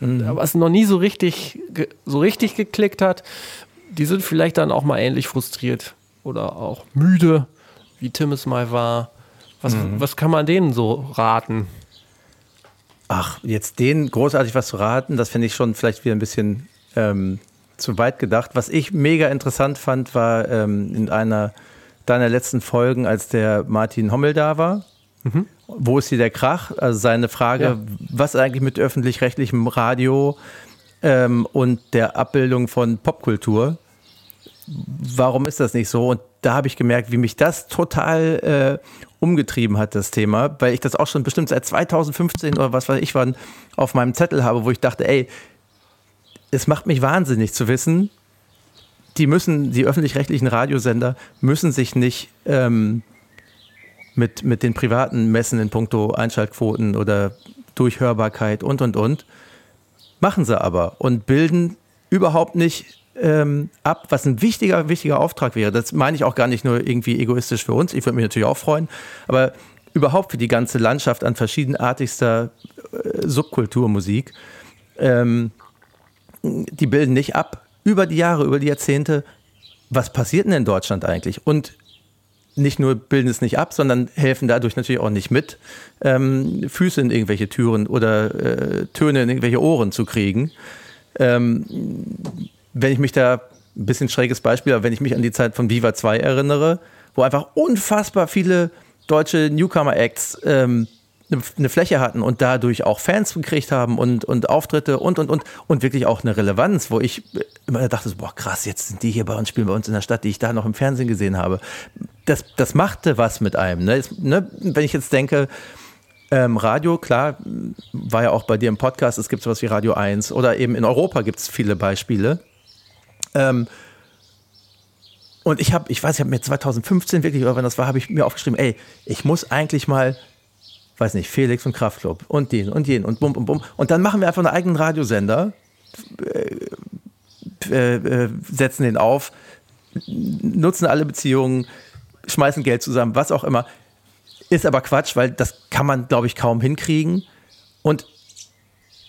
mhm. aber es noch nie so richtig, so richtig geklickt hat. Die sind vielleicht dann auch mal ähnlich frustriert oder auch müde, wie Tim es mal war. Was, mhm. was kann man denen so raten? Ach, jetzt denen großartig was zu raten, das finde ich schon vielleicht wieder ein bisschen ähm, zu weit gedacht. Was ich mega interessant fand, war ähm, in einer deiner letzten Folgen, als der Martin Hommel da war. Mhm. Wo ist hier der Krach? Also seine Frage, ja. was eigentlich mit öffentlich-rechtlichem Radio ähm, und der Abbildung von Popkultur? Warum ist das nicht so? Und da habe ich gemerkt, wie mich das total äh, umgetrieben hat, das Thema, weil ich das auch schon bestimmt seit 2015 oder was weiß ich wann auf meinem Zettel habe, wo ich dachte, ey, es macht mich wahnsinnig zu wissen, die müssen, die öffentlich-rechtlichen Radiosender müssen sich nicht ähm, mit, mit den privaten Messen in puncto Einschaltquoten oder Durchhörbarkeit und, und, und. Machen sie aber und bilden überhaupt nicht ähm, ab, was ein wichtiger, wichtiger Auftrag wäre. Das meine ich auch gar nicht nur irgendwie egoistisch für uns. Ich würde mich natürlich auch freuen, aber überhaupt für die ganze Landschaft an verschiedenartigster äh, Subkulturmusik. Ähm, die bilden nicht ab über die Jahre, über die Jahrzehnte, was passiert denn in Deutschland eigentlich? Und nicht nur bilden es nicht ab, sondern helfen dadurch natürlich auch nicht mit, ähm, Füße in irgendwelche Türen oder äh, Töne in irgendwelche Ohren zu kriegen. Ähm, wenn ich mich da, ein bisschen schräges Beispiel, aber wenn ich mich an die Zeit von Viva 2 erinnere, wo einfach unfassbar viele deutsche Newcomer-Acts ähm, eine Fläche hatten und dadurch auch Fans gekriegt haben und, und Auftritte und, und, und, und wirklich auch eine Relevanz, wo ich immer dachte, boah, krass, jetzt sind die hier bei uns, spielen bei uns in der Stadt, die ich da noch im Fernsehen gesehen habe. Das, das machte was mit einem. Ne? ne? Wenn ich jetzt denke, ähm, Radio, klar, war ja auch bei dir im Podcast, es gibt sowas wie Radio 1 oder eben in Europa gibt es viele Beispiele. Ähm, und ich habe, ich weiß, ich habe mir 2015 wirklich, oder wann das war, habe ich mir aufgeschrieben, ey, ich muss eigentlich mal, weiß nicht, Felix und Kraftclub und den und den und bum, bum, bum. Und dann machen wir einfach einen eigenen Radiosender, äh, äh, setzen den auf, nutzen alle Beziehungen, schmeißen Geld zusammen, was auch immer. Ist aber Quatsch, weil das kann man, glaube ich, kaum hinkriegen. Und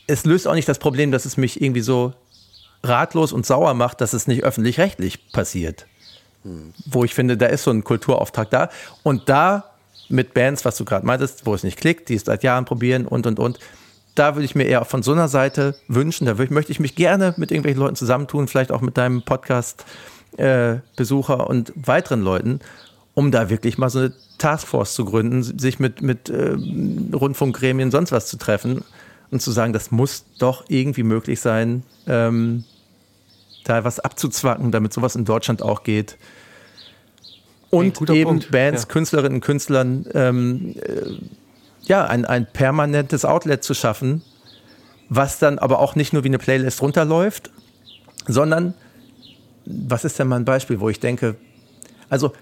es löst auch nicht das Problem, dass es mich irgendwie so ratlos und sauer macht, dass es nicht öffentlich-rechtlich passiert. Hm. Wo ich finde, da ist so ein Kulturauftrag da. Und da mit Bands, was du gerade meintest, wo es nicht klickt, die es seit Jahren probieren und und und. Da würde ich mir eher von so einer Seite wünschen, da möchte ich mich gerne mit irgendwelchen Leuten zusammentun, vielleicht auch mit deinem Podcast-Besucher äh, und weiteren Leuten, um da wirklich mal so eine Taskforce zu gründen, sich mit, mit äh, Rundfunkgremien sonst was zu treffen und zu sagen, das muss doch irgendwie möglich sein, ähm, da was abzuzwacken, damit sowas in Deutschland auch geht. Und hey, eben Punkt. Bands, ja. Künstlerinnen und Künstlern ähm, äh, ja, ein, ein permanentes Outlet zu schaffen, was dann aber auch nicht nur wie eine Playlist runterläuft, sondern was ist denn mal ein Beispiel, wo ich denke, also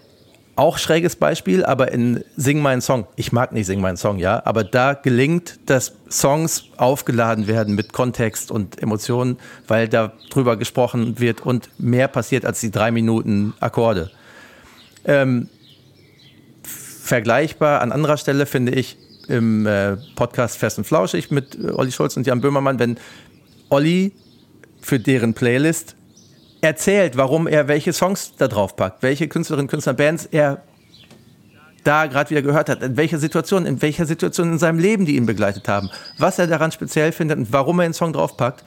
auch schräges Beispiel, aber in Sing meinen Song, ich mag nicht Sing meinen Song, ja, aber da gelingt, dass Songs aufgeladen werden mit Kontext und Emotionen, weil da drüber gesprochen wird und mehr passiert als die drei Minuten Akkorde. Ähm, vergleichbar an anderer Stelle finde ich im äh, Podcast Fest und Flauschig mit äh, Olli Schulz und Jan Böhmermann, wenn Olli für deren Playlist erzählt, warum er welche Songs da drauf packt, welche Künstlerinnen, Künstler, Bands er da gerade wieder gehört hat, in welcher Situation, in welcher Situation in seinem Leben, die ihn begleitet haben, was er daran speziell findet und warum er den Song draufpackt.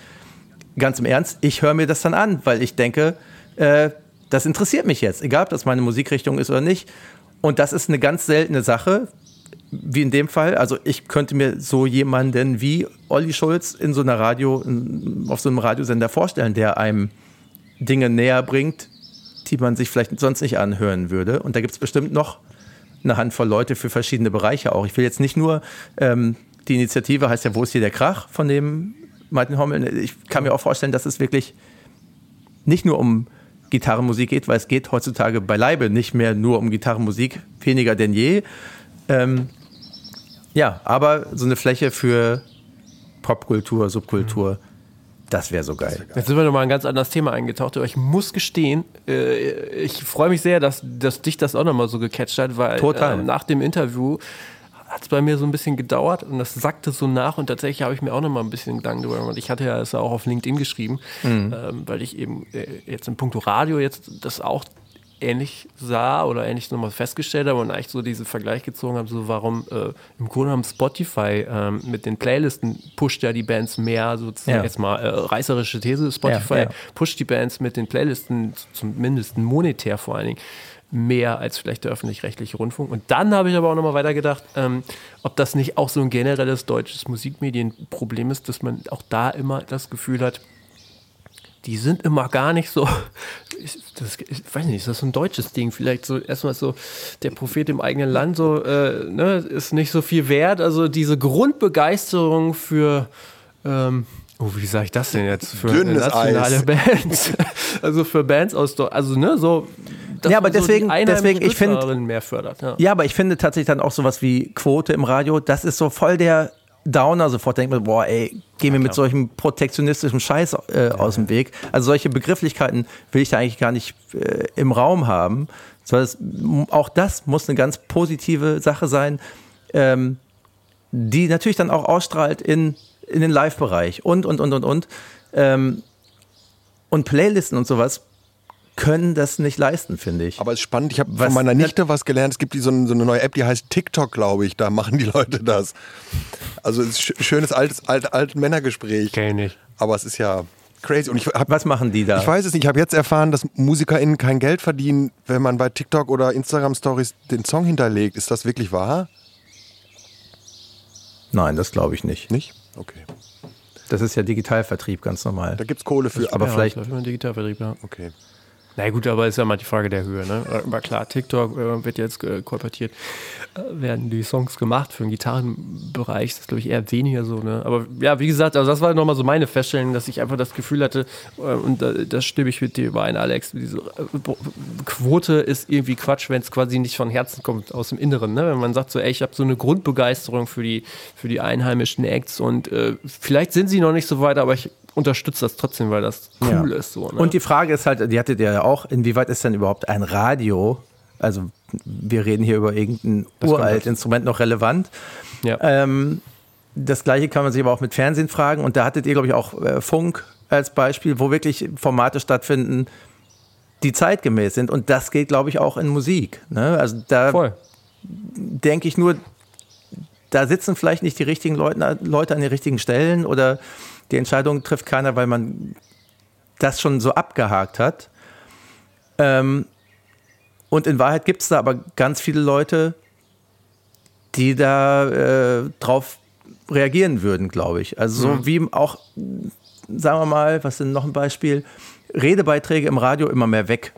Ganz im Ernst, ich höre mir das dann an, weil ich denke, äh, das interessiert mich jetzt, egal ob das meine Musikrichtung ist oder nicht. Und das ist eine ganz seltene Sache, wie in dem Fall. Also ich könnte mir so jemanden wie Olli Schulz in so einer Radio, auf so einem Radiosender vorstellen, der einem Dinge näher bringt, die man sich vielleicht sonst nicht anhören würde. Und da gibt es bestimmt noch eine Handvoll Leute für verschiedene Bereiche auch. Ich will jetzt nicht nur, ähm, die Initiative heißt ja, wo ist hier der Krach von dem Martin Hommel. Ich kann mir auch vorstellen, dass es wirklich nicht nur um Gitarrenmusik geht, weil es geht heutzutage beileibe nicht mehr nur um Gitarrenmusik, weniger denn je. Ähm, ja, aber so eine Fläche für Popkultur, Subkultur. Mhm das wäre so geil. Jetzt sind wir nochmal ein ganz anderes Thema eingetaucht, aber ich muss gestehen, äh, ich freue mich sehr, dass, dass dich das auch nochmal so gecatcht hat, weil äh, nach dem Interview hat es bei mir so ein bisschen gedauert und das sackte so nach und tatsächlich habe ich mir auch nochmal ein bisschen Gedanken darüber gemacht. Ich hatte ja das auch auf LinkedIn geschrieben, mhm. ähm, weil ich eben äh, jetzt in puncto Radio jetzt das auch ähnlich sah oder ähnlich nochmal festgestellt habe und eigentlich so diesen Vergleich gezogen habe, so warum äh, im Grunde genommen Spotify ähm, mit den Playlisten pusht ja die Bands mehr, sozusagen ja. jetzt mal äh, reißerische These, Spotify ja, ja. pusht die Bands mit den Playlisten zumindest monetär vor allen Dingen mehr als vielleicht der öffentlich-rechtliche Rundfunk. Und dann habe ich aber auch nochmal weitergedacht, ähm, ob das nicht auch so ein generelles deutsches Musikmedienproblem ist, dass man auch da immer das Gefühl hat, die sind immer gar nicht so. Ich, das, ich weiß nicht, ist das so ein deutsches Ding? Vielleicht so erstmal so der Prophet im eigenen Land so äh, ne, ist nicht so viel wert. Also diese Grundbegeisterung für ähm, Oh, wie sage ich das denn jetzt? Für Dünnes nationale Eis. Bands. <laughs> Also für Bands aus. Also, ne, so. Ja, aber deswegen, so deswegen ich finde. mehr fördert. Ja. ja, aber ich finde tatsächlich dann auch sowas wie Quote im Radio, das ist so voll der Downer sofort denkt man, boah, ey, geh mir ja, mit solchem protektionistischen Scheiß äh, aus dem Weg. Also solche Begrifflichkeiten will ich da eigentlich gar nicht äh, im Raum haben. Das, auch das muss eine ganz positive Sache sein, ähm, die natürlich dann auch ausstrahlt in, in den Live-Bereich und, und, und, und, und. Ähm, und Playlisten und sowas können das nicht leisten, finde ich. Aber es ist spannend, ich habe von meiner Nichte was gelernt. Es gibt die so, eine, so eine neue App, die heißt TikTok, glaube ich. Da machen die Leute das. Also es ist ein schönes altes alt, alt Männergespräch. Kenn ich. Aber es ist ja crazy. Und ich hab, Was machen die da? Ich weiß es nicht. Ich habe jetzt erfahren, dass MusikerInnen kein Geld verdienen, wenn man bei TikTok oder Instagram Stories den Song hinterlegt. Ist das wirklich wahr? Nein, das glaube ich nicht. Nicht? Okay. Das ist ja Digitalvertrieb, ganz normal. Da gibt es Kohle für. Aber ja, vielleicht- Digitalvertrieb, ja. Okay. Na gut, aber ist ja mal die Frage der Höhe. Ne? Aber klar, TikTok äh, wird jetzt äh, kolportiert, äh, werden die Songs gemacht für den Gitarrenbereich. Das ist, glaube ich, eher weniger so. Ne? Aber ja, wie gesagt, also das war nochmal so meine Feststellung, dass ich einfach das Gefühl hatte, äh, und äh, das stimme ich mit dir überein, Alex, diese äh, Quote ist irgendwie Quatsch, wenn es quasi nicht von Herzen kommt, aus dem Inneren. Ne? Wenn man sagt so, ey, ich habe so eine Grundbegeisterung für die, für die einheimischen Acts und äh, vielleicht sind sie noch nicht so weit, aber ich unterstütze das trotzdem, weil das cool Ja. ist. So, ne? Und die Frage ist halt, die hattet ihr ja auch, inwieweit ist denn überhaupt ein Radio, also wir reden hier über irgendein Das uralt dazu. Instrument noch relevant. ja. Ähm, das gleiche kann man sich aber auch mit Fernsehen fragen. Und da hattet ihr, glaube ich, auch äh, Funk als Beispiel, wo wirklich Formate stattfinden, die zeitgemäß sind. Und das geht, glaube ich, auch in Musik. Ne? Also da Voll. denke ich nur, da sitzen vielleicht nicht die richtigen Leute, Leute an den richtigen Stellen oder die Entscheidung trifft keiner, weil man das schon so abgehakt hat. Ähm, und in Wahrheit gibt es da aber ganz viele Leute, die da äh, drauf reagieren würden, glaube ich. Also so wie auch, sagen wir mal, was sind noch ein Beispiel, Redebeiträge im Radio immer mehr weg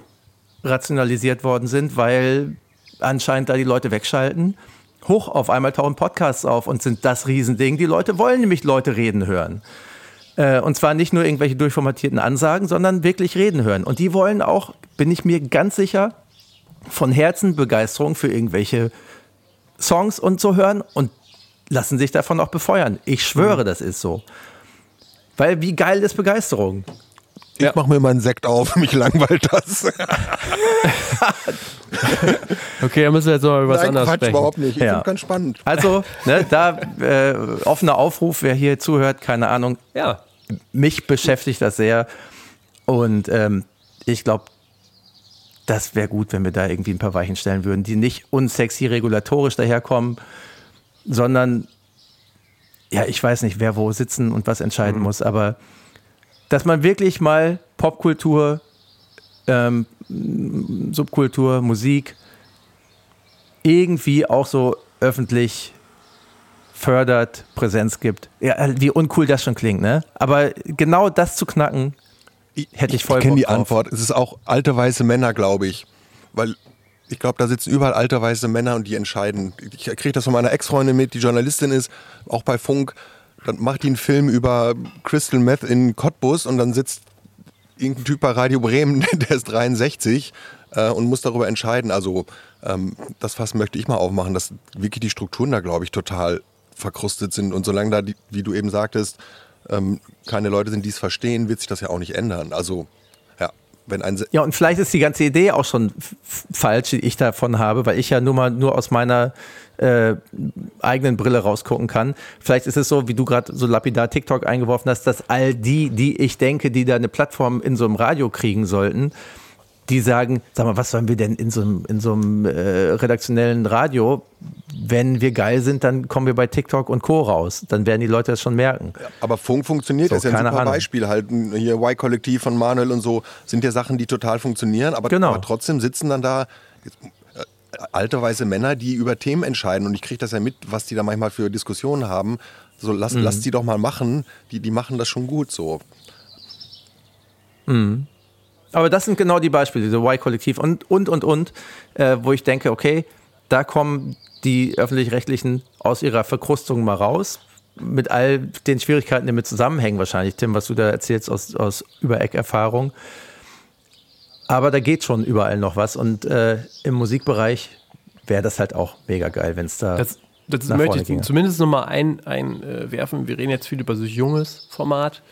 rationalisiert worden sind, weil anscheinend da die Leute wegschalten. Hoch auf einmal tauchen Podcasts auf und sind das Riesending. Die Leute wollen nämlich Leute reden hören. Äh, Und zwar nicht nur irgendwelche durchformatierten Ansagen, sondern wirklich reden hören. Und die wollen auch, bin ich mir ganz sicher, von Herzen Begeisterung für irgendwelche Songs und so hören und lassen sich davon auch befeuern. Ich schwöre, das ist so. Weil wie geil ist Begeisterung? Ich Ja. mache mir mal einen Sekt auf, <laughs> mich langweilt das. <laughs> Okay, dann müssen wir jetzt mal über was Nein, anderes Quatsch, sprechen. überhaupt nicht. Ich Ja. finde ganz spannend. Also, ne, da äh, offener Aufruf, wer hier zuhört, keine Ahnung, Ja, mich beschäftigt das sehr. Und ähm, ich glaube, das wäre gut, wenn wir da irgendwie ein paar Weichen stellen würden, die nicht unsexy regulatorisch daherkommen, sondern, ja, ich weiß nicht, wer wo sitzen und was entscheiden muss, aber dass man wirklich mal Popkultur, ähm, Subkultur, Musik irgendwie auch so öffentlich fördert, Präsenz gibt. Ja, wie uncool das schon klingt, ne? Aber genau das zu knacken, hätte ich voll Ich kenne die drauf. Antwort. Es ist auch alte weiße Männer, glaube ich. Weil ich glaube, da sitzen überall alte weiße Männer und die entscheiden. Ich kriege das von meiner Ex-Freundin mit, die Journalistin ist, auch bei Funk. Dann macht die einen Film über Crystal Meth in Cottbus und dann sitzt irgendein Typ bei Radio Bremen, <laughs> der ist 63 äh, und muss darüber entscheiden. Also ähm, das Fass möchte ich mal aufmachen, dass wirklich die Strukturen da, glaube ich, total verkrustet sind. Und solange da, die, wie du eben sagtest, ähm, keine Leute sind, die es verstehen, wird sich das ja auch nicht ändern. Also ja, wenn ein Ja, und vielleicht ist die ganze Idee auch schon falsch, die ich davon habe, weil ich ja nur mal nur aus meiner äh, eigenen Brille rausgucken kann. Vielleicht ist es so, wie du gerade so lapidar TikTok eingeworfen hast, dass all die, die ich denke, die da eine Plattform in so einem Radio kriegen sollten, die sagen, sag mal, was sollen wir denn in so einem, in so einem äh, redaktionellen Radio? Wenn wir geil sind, dann kommen wir bei TikTok und Co. raus. Dann werden die Leute das schon merken. Aber Funk funktioniert, So, das ist ja ein super Ahnung. Beispiel. Halt hier Y-Kollektiv von Manuel und so sind ja Sachen, die total funktionieren, aber, Genau. aber trotzdem sitzen dann da äh, alte weiße Männer, die über Themen entscheiden und ich kriege das ja mit, was die da manchmal für Diskussionen haben. So, lass, Mhm. lass die doch mal machen, die, die machen das schon gut so. Aber das sind genau die Beispiele, diese Y-Kollektiv und, und, und, und, äh, wo ich denke, okay, da kommen die Öffentlich-Rechtlichen aus ihrer Verkrustung mal raus, mit all den Schwierigkeiten, die mit zusammenhängen wahrscheinlich, Tim, was du da erzählst aus, aus Übereck-Erfahrung. Aber da geht schon überall noch was und äh, im Musikbereich wäre das halt auch mega geil, wenn es da das, das nach möchte ich ginge. zumindest nochmal einwerfen. Ein, äh, werfen. Wir reden jetzt viel über so junges Format.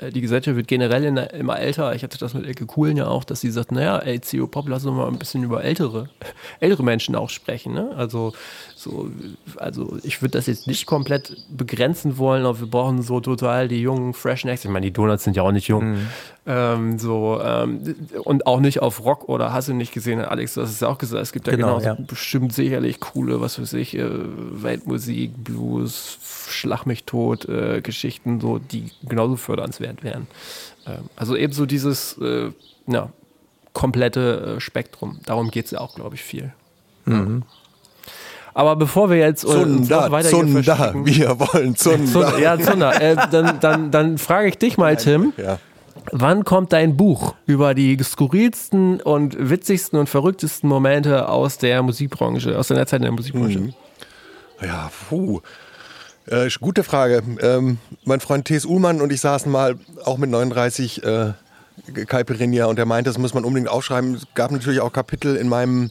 Äh, Die Gesellschaft wird generell in, immer älter. Ich hatte das mit Elke Kuhlen ja auch, dass sie sagt, naja, ey, CO Pop, lass uns mal ein bisschen über ältere, <laughs> ältere Menschen auch sprechen. Ne? Also, so, also ich würde das jetzt nicht komplett begrenzen wollen, aber wir brauchen so total die jungen, freshen Acts. Ich meine, die Donuts sind ja auch nicht jung. Mhm. Ähm, so, ähm, und auch nicht auf Rock oder hast du nicht gesehen, Alex, du hast es ja auch gesagt, es gibt ja Genau, ja. bestimmt sicherlich coole, was weiß ich, äh, Weltmusik, Blues, Schlag mich tot, äh, Geschichten, so, die genauso fördernd hörenswert wären. Ähm, also eben so dieses äh, ja, komplette äh, Spektrum. Darum geht es ja auch, glaube ich, viel. Mhm. Aber bevor wir jetzt äh, Zunder, weiter Zunder, wir wollen Zunder. Ja, Zunder. Äh, dann, dann, dann frage ich dich mal, Tim. Ja. Wann kommt dein Buch über die skurrilsten und witzigsten und verrücktesten Momente aus der Musikbranche, aus der Zeit in der Musikbranche? Mhm. Ja, puh. Äh, gute Frage. Ähm, mein Freund T.S. Uhlmann und ich saßen mal auch mit 39 äh, Caipirinha und er meinte, das muss man unbedingt aufschreiben. Es gab natürlich auch Kapitel in meinem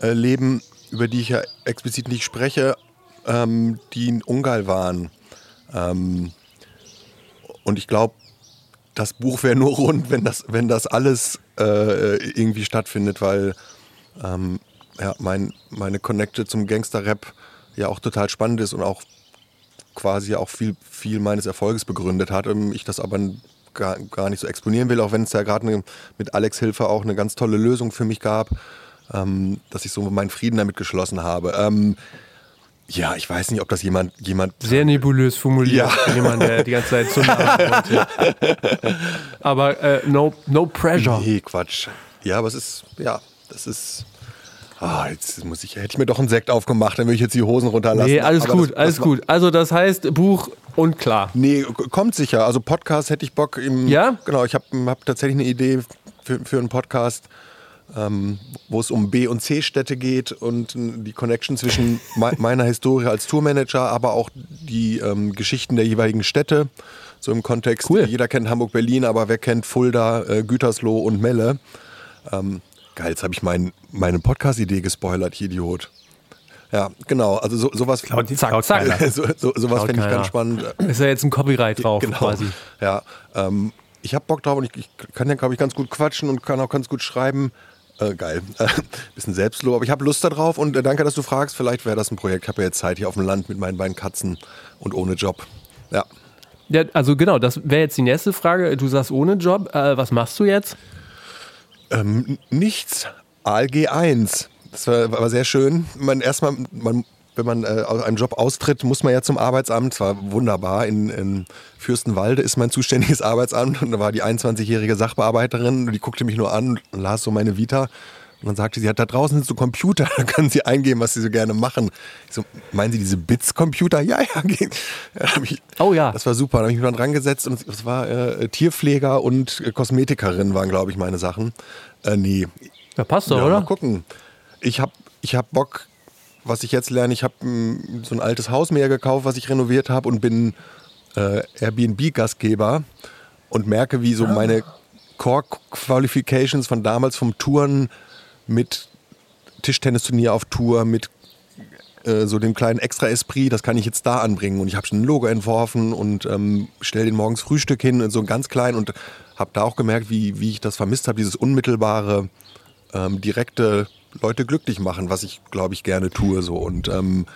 äh, Leben, über die ich ja explizit nicht spreche, ähm, die in Ungarn waren. Ähm, und ich glaube, das Buch wäre nur rund, wenn das, wenn das alles äh, irgendwie stattfindet, weil ähm, ja, mein, meine Connecte zum Gangster-Rap ja auch total spannend ist und auch quasi auch viel, viel meines Erfolges begründet hat. Ich das aber gar, gar nicht so exponieren will, auch wenn es ja gerade mit Alex Hilfe auch eine ganz tolle Lösung für mich gab, ähm, dass ich so meinen Frieden damit geschlossen habe. Ähm, ja, ich weiß nicht, ob das jemand. jemand Sehr nebulös formuliert. Ja. Jemand, der die ganze Zeit zu <laughs> wollte. Aber äh, no, no pressure. Nee, Quatsch. Ja, aber es ist, ja, das ist. Ah, jetzt muss ich, hätte ich mir doch einen Sekt aufgemacht, dann würde ich jetzt die Hosen runterlassen. Nee, alles aber gut, das, alles das gut. Also das heißt, Buch und klar. Nee, kommt sicher. Also Podcast hätte ich Bock im. Ja? Genau, ich habe hab tatsächlich eine Idee für, für einen Podcast ähm, wo es um B- und C-Städte geht und die Connection zwischen <laughs> meiner Historie als Tourmanager, aber auch die ähm, Geschichten der jeweiligen Städte. So im Kontext, cool. jeder kennt Hamburg-Berlin, aber wer kennt Fulda, äh, Gütersloh und Melle? Ähm, geil, jetzt habe ich mein, meine Podcast-Idee gespoilert, Idiot. Ja, genau. Also so, sowas. Klaut, zack, zack. <laughs> so, so, sowas finde ich ganz spannend. Ist ja jetzt ein Copyright drauf genau. quasi. Ja, ähm, ich habe Bock drauf und ich, ich kann ja, glaube ich, ganz gut quatschen und kann auch ganz gut schreiben. Äh, geil. Äh, <laughs> bisschen Selbstlob. Aber ich habe Lust darauf und äh, danke, dass du fragst. Vielleicht wäre das ein Projekt. Ich habe ja jetzt Zeit hier auf dem Land mit meinen beiden Katzen und ohne Job. Ja. ja also genau, das wäre jetzt die nächste Frage. Du sagst ohne Job. Äh, was machst du jetzt? Ähm, nichts. ALG 1. Das war, war sehr schön. Man erstmal, man wenn man äh, aus einem Job austritt, muss man ja zum Arbeitsamt. Zwar wunderbar, in, in Fürstenwalde ist mein zuständiges <laughs> Arbeitsamt und da war die 21-jährige Sachbearbeiterin die guckte mich nur an und las so meine Vita. Und dann sagte sie, hat da draußen sind so Computer, <laughs> da können Sie eingeben, was Sie so gerne machen. Ich so, meinen Sie diese Bits-Computer? Ja, ja, <laughs> ging. Ich, oh ja. Das war super. Da habe ich mich dran gesetzt und es war äh, Tierpfleger und äh, Kosmetikerin waren, glaube ich, meine Sachen. Äh, nee. Ja, passt doch, ja, oder? Mal gucken. Ich habe ich hab Bock, was ich jetzt lerne, ich habe mm, so ein altes Haus mehr gekauft, was ich renoviert habe und bin äh, Airbnb-Gastgeber und merke, wie so meine Core-Qualifications von damals vom Touren mit Tischtennisturnier auf Tour, mit äh, so dem kleinen Extra-Esprit, das kann ich jetzt da anbringen. Und ich habe schon ein Logo entworfen und ähm, stelle den morgens Frühstück hin, so ganz klein und habe da auch gemerkt, wie, wie ich das vermisst habe, dieses unmittelbare, ähm, direkte Leute glücklich machen, was ich, glaube ich, gerne tue. So. Und, ähm,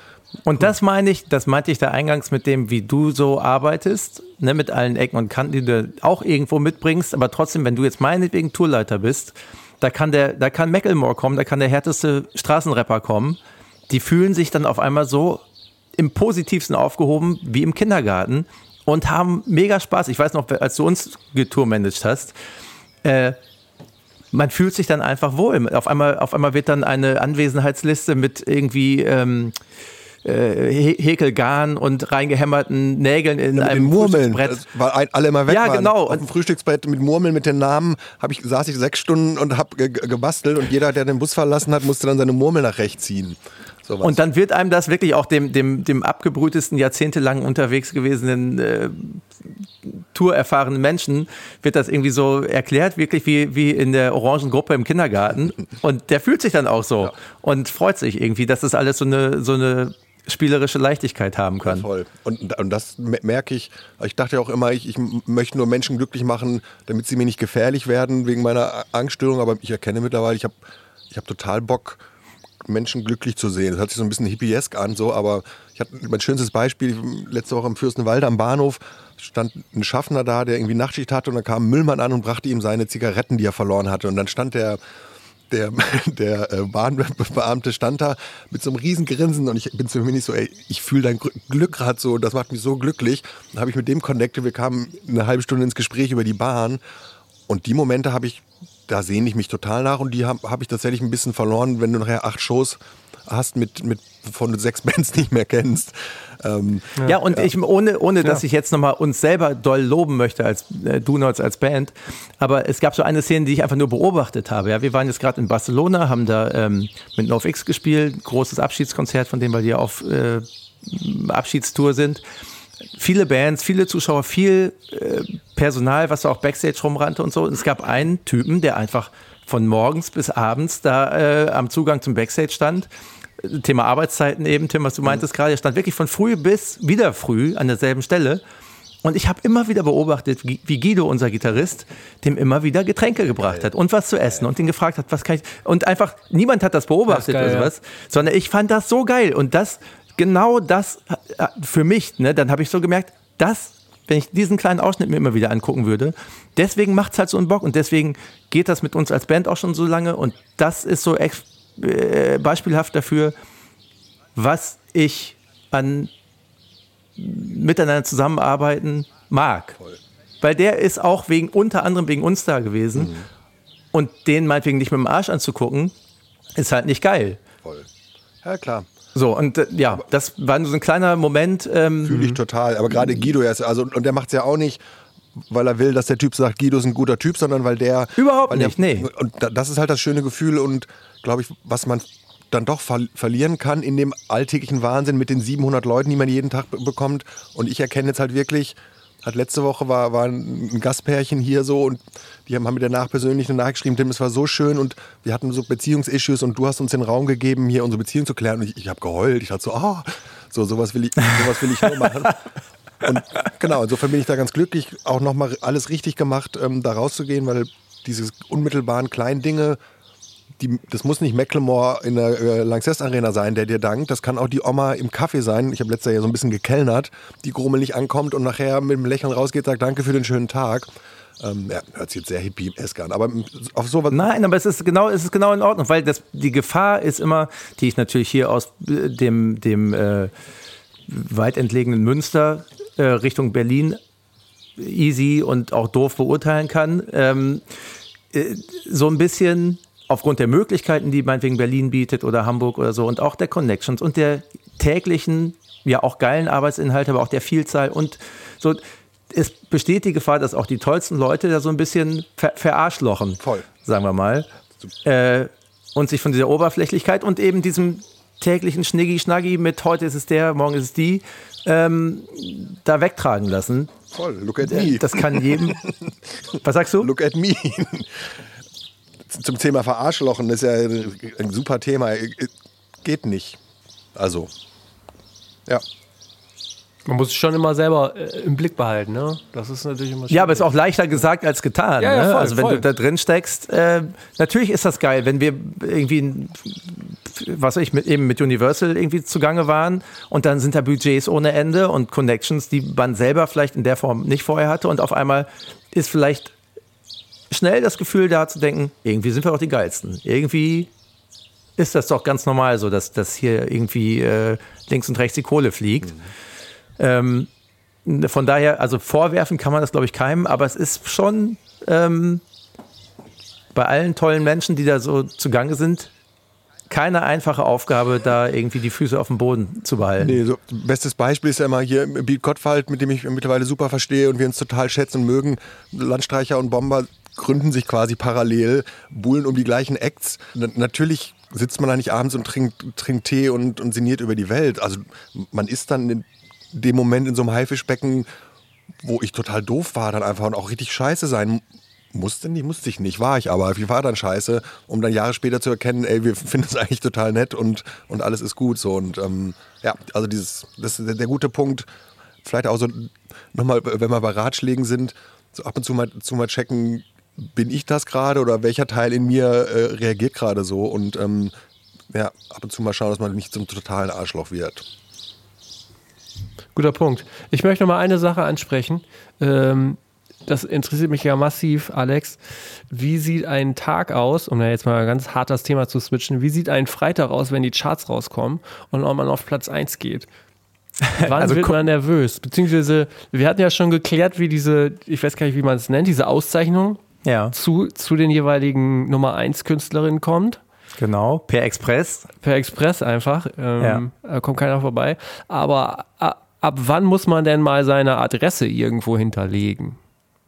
und das meine ich, das meinte ich da eingangs mit dem, wie du so arbeitest, ne, mit allen Ecken und Kanten, die du auch irgendwo mitbringst, aber trotzdem, wenn du jetzt meinetwegen Tourleiter bist, da kann der, da kann Macklemore kommen, da kann der härteste Straßenrapper kommen. Die fühlen sich dann auf einmal so im positivsten aufgehoben wie im Kindergarten und haben mega Spaß. Ich weiß noch, als du uns getourmanagt hast, äh, man fühlt sich dann einfach wohl. Auf einmal, auf einmal wird dann eine Anwesenheitsliste mit irgendwie ähm, äh, Häkelgarn und reingehämmerten Nägeln in ja, einem Murmeln, weil alle immer weg ja, waren. genau. Auf dem Frühstücksbrett mit Murmeln mit den Namen ich saß ich sechs Stunden und habe gebastelt und jeder, der den Bus verlassen hat, musste dann seine Murmel nach rechts ziehen. Sowas. Und dann wird einem das wirklich auch dem, dem, dem abgebrühtesten, jahrzehntelang unterwegs gewesenen äh, tourerfahrenen Menschen, wird das irgendwie so erklärt, wirklich wie, wie in der orangen Gruppe im Kindergarten. <laughs> Und der fühlt sich dann auch so ja. und freut sich irgendwie, dass das alles so eine, so eine spielerische Leichtigkeit haben kann. Voll. Und, und das merke ich. Ich dachte ja auch immer, ich, ich möchte nur Menschen glücklich machen, damit sie mir nicht gefährlich werden wegen meiner Angststörung. Aber ich erkenne mittlerweile, ich habe ich hab total Bock, Menschen glücklich zu sehen. Das hört sich so ein bisschen hippiesk an, so, aber ich hatte mein schönstes Beispiel, letzte Woche im Fürstenwalde am Bahnhof stand ein Schaffner da, der irgendwie Nachtschicht hatte und dann kam ein Müllmann an und brachte ihm seine Zigaretten, die er verloren hatte. Und dann stand der der, der äh, Bahnbeamte stand da mit so einem riesen Grinsen und ich bin zu mir nicht so, ey, ich fühle dein Glück gerade so, das macht mich so glücklich. Dann habe ich mit dem connected, wir kamen eine halbe Stunde ins Gespräch über die Bahn und die Momente habe ich, da sehne ich mich total nach und die habe hab ich tatsächlich ein bisschen verloren, wenn du nachher acht Shows hast mit, mit von sechs <laughs> Bands nicht mehr kennst. Ähm, ja, und ja. ich ohne, ohne dass ich jetzt nochmal uns selber doll loben möchte als äh, Donuts als Band, aber es gab so eine Szene, die ich einfach nur beobachtet habe. Ja, wir waren jetzt gerade in Barcelona, haben da ähm, mit NoFX gespielt, großes Abschiedskonzert von dem, weil die auf äh, Abschiedstour sind. Viele Bands, viele Zuschauer, viel äh, Personal, was auch Backstage rumrannte und so. Und es gab einen Typen, der einfach von morgens bis abends da äh, am Zugang zum Backstage stand Thema Arbeitszeiten eben, Tim, was du meintest mhm. gerade, er stand wirklich von früh bis wieder früh an derselben Stelle. Und ich habe immer wieder beobachtet, wie Guido, unser Gitarrist, dem immer wieder Getränke gebracht hat und was zu essen und ihn gefragt hat, was kann ich. Und einfach, niemand hat das beobachtet das geil, oder sowas, ja. sondern ich fand das so geil. Und das, genau das äh, für mich, ne, dann habe ich so gemerkt, das, wenn ich diesen kleinen Ausschnitt mir immer wieder angucken würde, deswegen macht es halt so einen Bock und deswegen geht das mit uns als Band auch schon so lange und das ist so äh, beispielhaft dafür, was ich an miteinander zusammenarbeiten mag. Voll. Weil der ist auch wegen, unter anderem wegen uns da gewesen. Mhm. Und den meinetwegen nicht mit dem Arsch anzugucken, ist halt nicht geil. Voll. Ja, klar. So, und äh, ja, das war so ein kleiner Moment. Ähm, Fühle ich total. Aber gerade Guido, also, und der macht es ja auch nicht, weil er will, dass der Typ sagt, Guido ist ein guter Typ, sondern weil der. Überhaupt weil nicht, der, nee. Und das ist halt das schöne Gefühl und glaube ich, was man dann doch ver verlieren kann in dem alltäglichen Wahnsinn mit den 700 Leuten, die man jeden Tag bekommt. Und ich erkenne jetzt halt wirklich, hat letzte Woche war, war ein Gastpärchen hier so und die haben, haben mir danach persönlich eine Nachricht geschrieben, Tim, es war so schön und wir hatten so Beziehungsissues und du hast uns den Raum gegeben, hier unsere Beziehung zu klären. Und ich, ich habe geheult. Ich dachte so, ah, oh, so sowas will ich, sowas will ich nur machen. <laughs> Und genau, insofern bin ich da ganz glücklich, auch nochmal alles richtig gemacht, ähm, da rauszugehen, weil diese unmittelbaren kleinen Dinge, die, das muss nicht Mecklemore in der äh, Lanxess Arena sein, der dir dankt. Das kann auch die Oma im Kaffee sein. Ich habe letztes Jahr so ein bisschen gekellnert, die grummelig ankommt und nachher mit einem Lächeln rausgeht, sagt Danke für den schönen Tag. Ähm, ja, hört sich jetzt sehr hippie-esk an, aber auf sowas. Nein, aber es ist genau, es ist genau in Ordnung, weil das, die Gefahr ist immer, die ich natürlich hier aus äh, dem, dem äh, weit entlegenen Münster äh, Richtung Berlin easy und auch doof beurteilen kann. Ähm, äh, so ein bisschen aufgrund der Möglichkeiten, die meinetwegen Berlin bietet oder Hamburg oder so und auch der Connections und der täglichen, ja auch geilen Arbeitsinhalte, aber auch der Vielzahl und so. Es besteht die Gefahr, dass auch die tollsten Leute da so ein bisschen ver verarschlochen, Voll. sagen wir mal, äh, und sich von dieser Oberflächlichkeit und eben diesem täglichen Schniggi-Schnaggi mit heute ist es der, morgen ist es die, ähm, da wegtragen lassen. Voll, look at me. Das kann jedem. <laughs> Was sagst du? Look at me zum Thema Verarschlochen, das ist ja ein super Thema. Geht nicht. Also, ja. Man muss es schon immer selber äh, im Blick behalten, ne? Das ist natürlich immer Ja, aber es ist auch leichter gesagt als getan. Ja, ja, ne? voll, also wenn voll. du da drin steckst, äh, natürlich ist das geil, wenn wir irgendwie, was weiß ich, mit, eben mit Universal irgendwie zugange waren und dann sind da Budgets ohne Ende und Connections, die man selber vielleicht in der Form nicht vorher hatte und auf einmal ist vielleicht schnell das Gefühl da zu denken, irgendwie sind wir auch die Geilsten. Irgendwie ist das doch ganz normal so, dass, dass hier irgendwie äh, links und rechts die Kohle fliegt. Mhm. Ähm, von daher, also vorwerfen kann man das, glaube ich, keinem, aber es ist schon ähm, bei allen tollen Menschen, die da so zugange sind, keine einfache Aufgabe, da irgendwie die Füße auf dem Boden zu behalten. Nee, so, bestes Beispiel ist ja immer hier Beat Gottwald, mit dem ich mittlerweile super verstehe und wir uns total schätzen und mögen. Landstreicher und Bomber gründen sich quasi parallel, buhlen um die gleichen Acts. N natürlich sitzt man da nicht abends und trinkt, trinkt Tee und, und sinniert über die Welt. Also man ist dann dem Moment in so einem Haifischbecken, wo ich total doof war, dann einfach und auch richtig scheiße sein musste nicht, musste ich nicht, war ich aber. Ich war dann scheiße, um dann Jahre später zu erkennen, ey, wir <laughs> finden es eigentlich total nett und, und alles ist gut so. Und ähm, ja, also dieses, das ist der, gute Punkt. Vielleicht auch so nochmal, wenn wir bei Ratschlägen sind, so ab und zu mal, zu mal checken, bin ich das gerade oder welcher Teil in mir äh, reagiert gerade so und ähm, ja, ab und zu mal schauen, dass man nicht zum totalen Arschloch wird. Guter Punkt. Ich möchte noch mal eine Sache ansprechen. Ähm, das interessiert mich ja massiv, Alex. Wie sieht ein Tag aus, um da jetzt mal ganz hart das Thema zu switchen, wie sieht ein Freitag aus, wenn die Charts rauskommen und man auf Platz 1 geht? <laughs> Wann also, wird man nervös? Beziehungsweise, wir hatten ja schon geklärt, wie diese, ich weiß gar nicht, wie man es nennt, diese Auszeichnung ja. zu, zu den jeweiligen Nummer 1 Künstlerinnen kommt. Genau, per Express. Per Express einfach. Ähm, ja. Da kommt keiner vorbei. Aber ab wann muss man denn mal seine Adresse irgendwo hinterlegen?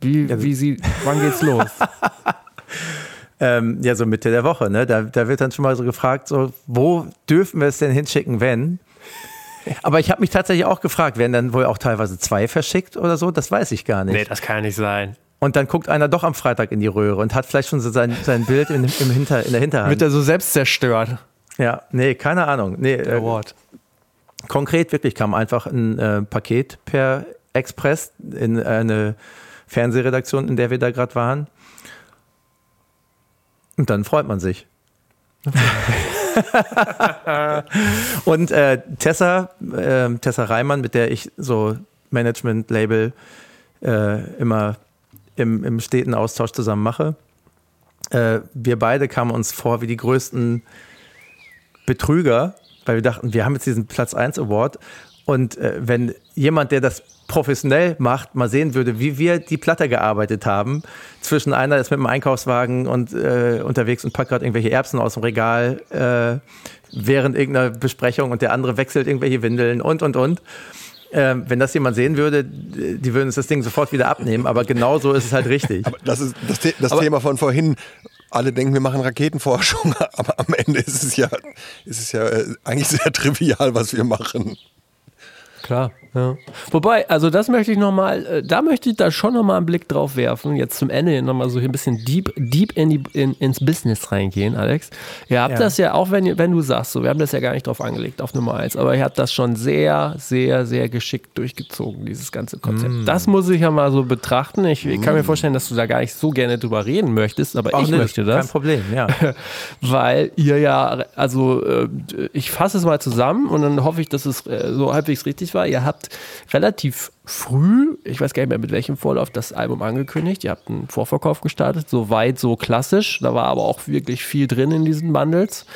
Wie, wie sie, wann geht's los? <laughs> ähm, ja, so Mitte der Woche, ne? Da, da wird dann schon mal so gefragt, so, wo dürfen wir es denn hinschicken, wenn? <laughs> Aber ich habe mich tatsächlich auch gefragt, werden dann wohl auch teilweise zwei verschickt oder so? Das weiß ich gar nicht. Nee, das kann nicht sein. Und dann guckt einer doch am Freitag in die Röhre und hat vielleicht schon so sein, sein Bild in, im Hinter, in der Hinterhand. Wird er so selbst zerstört? Ja, nee, keine Ahnung. Nee, der äh, Wort. Konkret wirklich kam einfach ein äh, Paket per Express in eine Fernsehredaktion, in der wir da gerade waren. Und dann freut man sich. <laughs> und äh, Tessa, äh, Tessa Reimann, mit der ich so Management-Label äh, immer im, im steten Austausch zusammen mache, äh, wir beide kamen uns vor wie die größten Betrüger, weil wir dachten, wir haben jetzt diesen Platz 1 Award und äh, wenn jemand, der das professionell macht, mal sehen würde, wie wir die Platte gearbeitet haben. Zwischen einer ist mit dem Einkaufswagen und äh, unterwegs und packt gerade irgendwelche Erbsen aus dem Regal äh, während irgendeiner Besprechung und der andere wechselt irgendwelche Windeln und und und. Ähm, wenn das jemand sehen würde, die würden uns das Ding sofort wieder abnehmen, aber genau so ist es halt richtig. Aber das ist das, das aber, Thema von vorhin alle denken, wir machen Raketenforschung, <laughs> aber am Ende ist es ja, ist es ja äh, eigentlich sehr trivial, was wir machen. Klar. Ja. Wobei, also das möchte ich nochmal, äh, da möchte ich da schon nochmal einen Blick drauf werfen. Jetzt zum Ende nochmal so hier ein bisschen deep, deep in die, in, ins Business reingehen, Alex. Ihr habt ja. das ja, auch wenn, wenn du sagst, so, wir haben das ja gar nicht drauf angelegt, auf Nummer eins, aber ihr habt das schon sehr, sehr, sehr geschickt durchgezogen, dieses ganze Konzept. Mm. Das muss ich ja mal so betrachten. Ich, ich kann mir mm. vorstellen, dass du da gar nicht so gerne drüber reden möchtest, aber Ach, ich nee, möchte das. Kein Problem, ja. <laughs> Weil ihr ja, also äh, ich fasse es mal zusammen und dann hoffe ich, dass es äh, so halbwegs richtig war. Ihr habt habt relativ früh, ich weiß gar nicht mehr mit welchem Vorlauf, das Album angekündigt. Ihr habt einen Vorverkauf gestartet, so weit, so klassisch. Da war aber auch wirklich viel drin in diesen Bundles.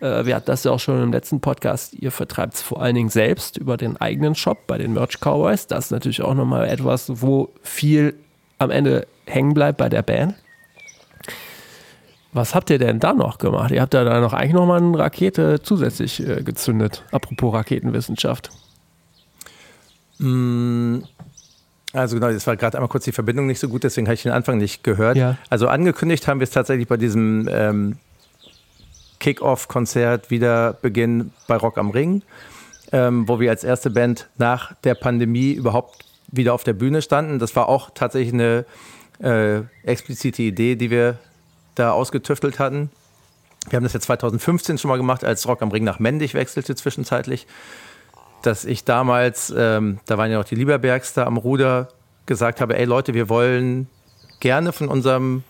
Äh, wir hatten das ja auch schon im letzten Podcast. Ihr vertreibt es vor allen Dingen selbst über den eigenen Shop bei den Merch Cowboys. Das ist natürlich auch nochmal etwas, wo viel am Ende hängen bleibt bei der Band. Was habt ihr denn da noch gemacht? Ihr habt ja da noch eigentlich nochmal eine Rakete zusätzlich äh, gezündet. Apropos Raketenwissenschaft. Mm, also genau, es war gerade einmal kurz die Verbindung nicht so gut, deswegen habe ich den Anfang nicht gehört. Ja. Also angekündigt haben wir es tatsächlich bei diesem ähm, Kick-Off-Konzert Wiederbeginn bei Rock am Ring, ähm, wo wir als erste Band nach der Pandemie überhaupt wieder auf der Bühne standen. Das war auch tatsächlich eine äh, explizite Idee, die wir da ausgetüftelt hatten. Wir haben das ja 2015 schon mal gemacht, als Rock am Ring nach Mendig wechselte zwischenzeitlich dass ich damals, ähm, da waren ja noch die Lieberbergs da am Ruder, gesagt habe, ey Leute, wir wollen gerne von unserem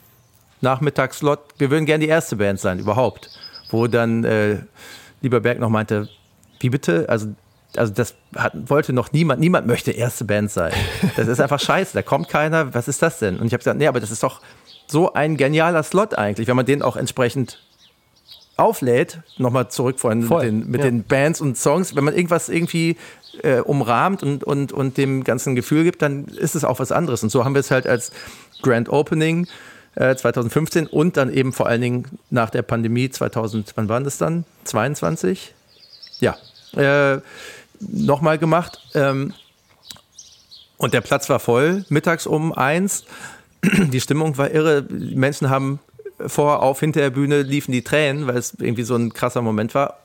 Nachmittagslot, wir würden gerne die erste Band sein, überhaupt. Wo dann äh, Lieberberg noch meinte, wie bitte? Also, also das hat, wollte noch niemand, niemand möchte erste Band sein. Das ist einfach scheiße, da kommt keiner, was ist das denn? Und ich habe gesagt, nee, aber das ist doch so ein genialer Slot eigentlich, wenn man den auch entsprechend auflädt, nochmal zurück vorhin Voll, mit, den, mit ja. den, Bands und Songs, wenn man irgendwas irgendwie äh, umrahmt und, und, und dem ganzen Gefühl gibt, dann ist es auch was anderes. Und so haben wir es halt als Grand Opening äh, 2015 und dann eben vor allen Dingen nach der Pandemie 2000, wann waren das dann? 22? Ja, äh, nochmal gemacht. Ähm, und der Platz war voll, mittags um eins. Die Stimmung war irre. Die Menschen haben vor, auf, hinter der Bühne liefen die Tränen, weil es irgendwie so ein krasser Moment war.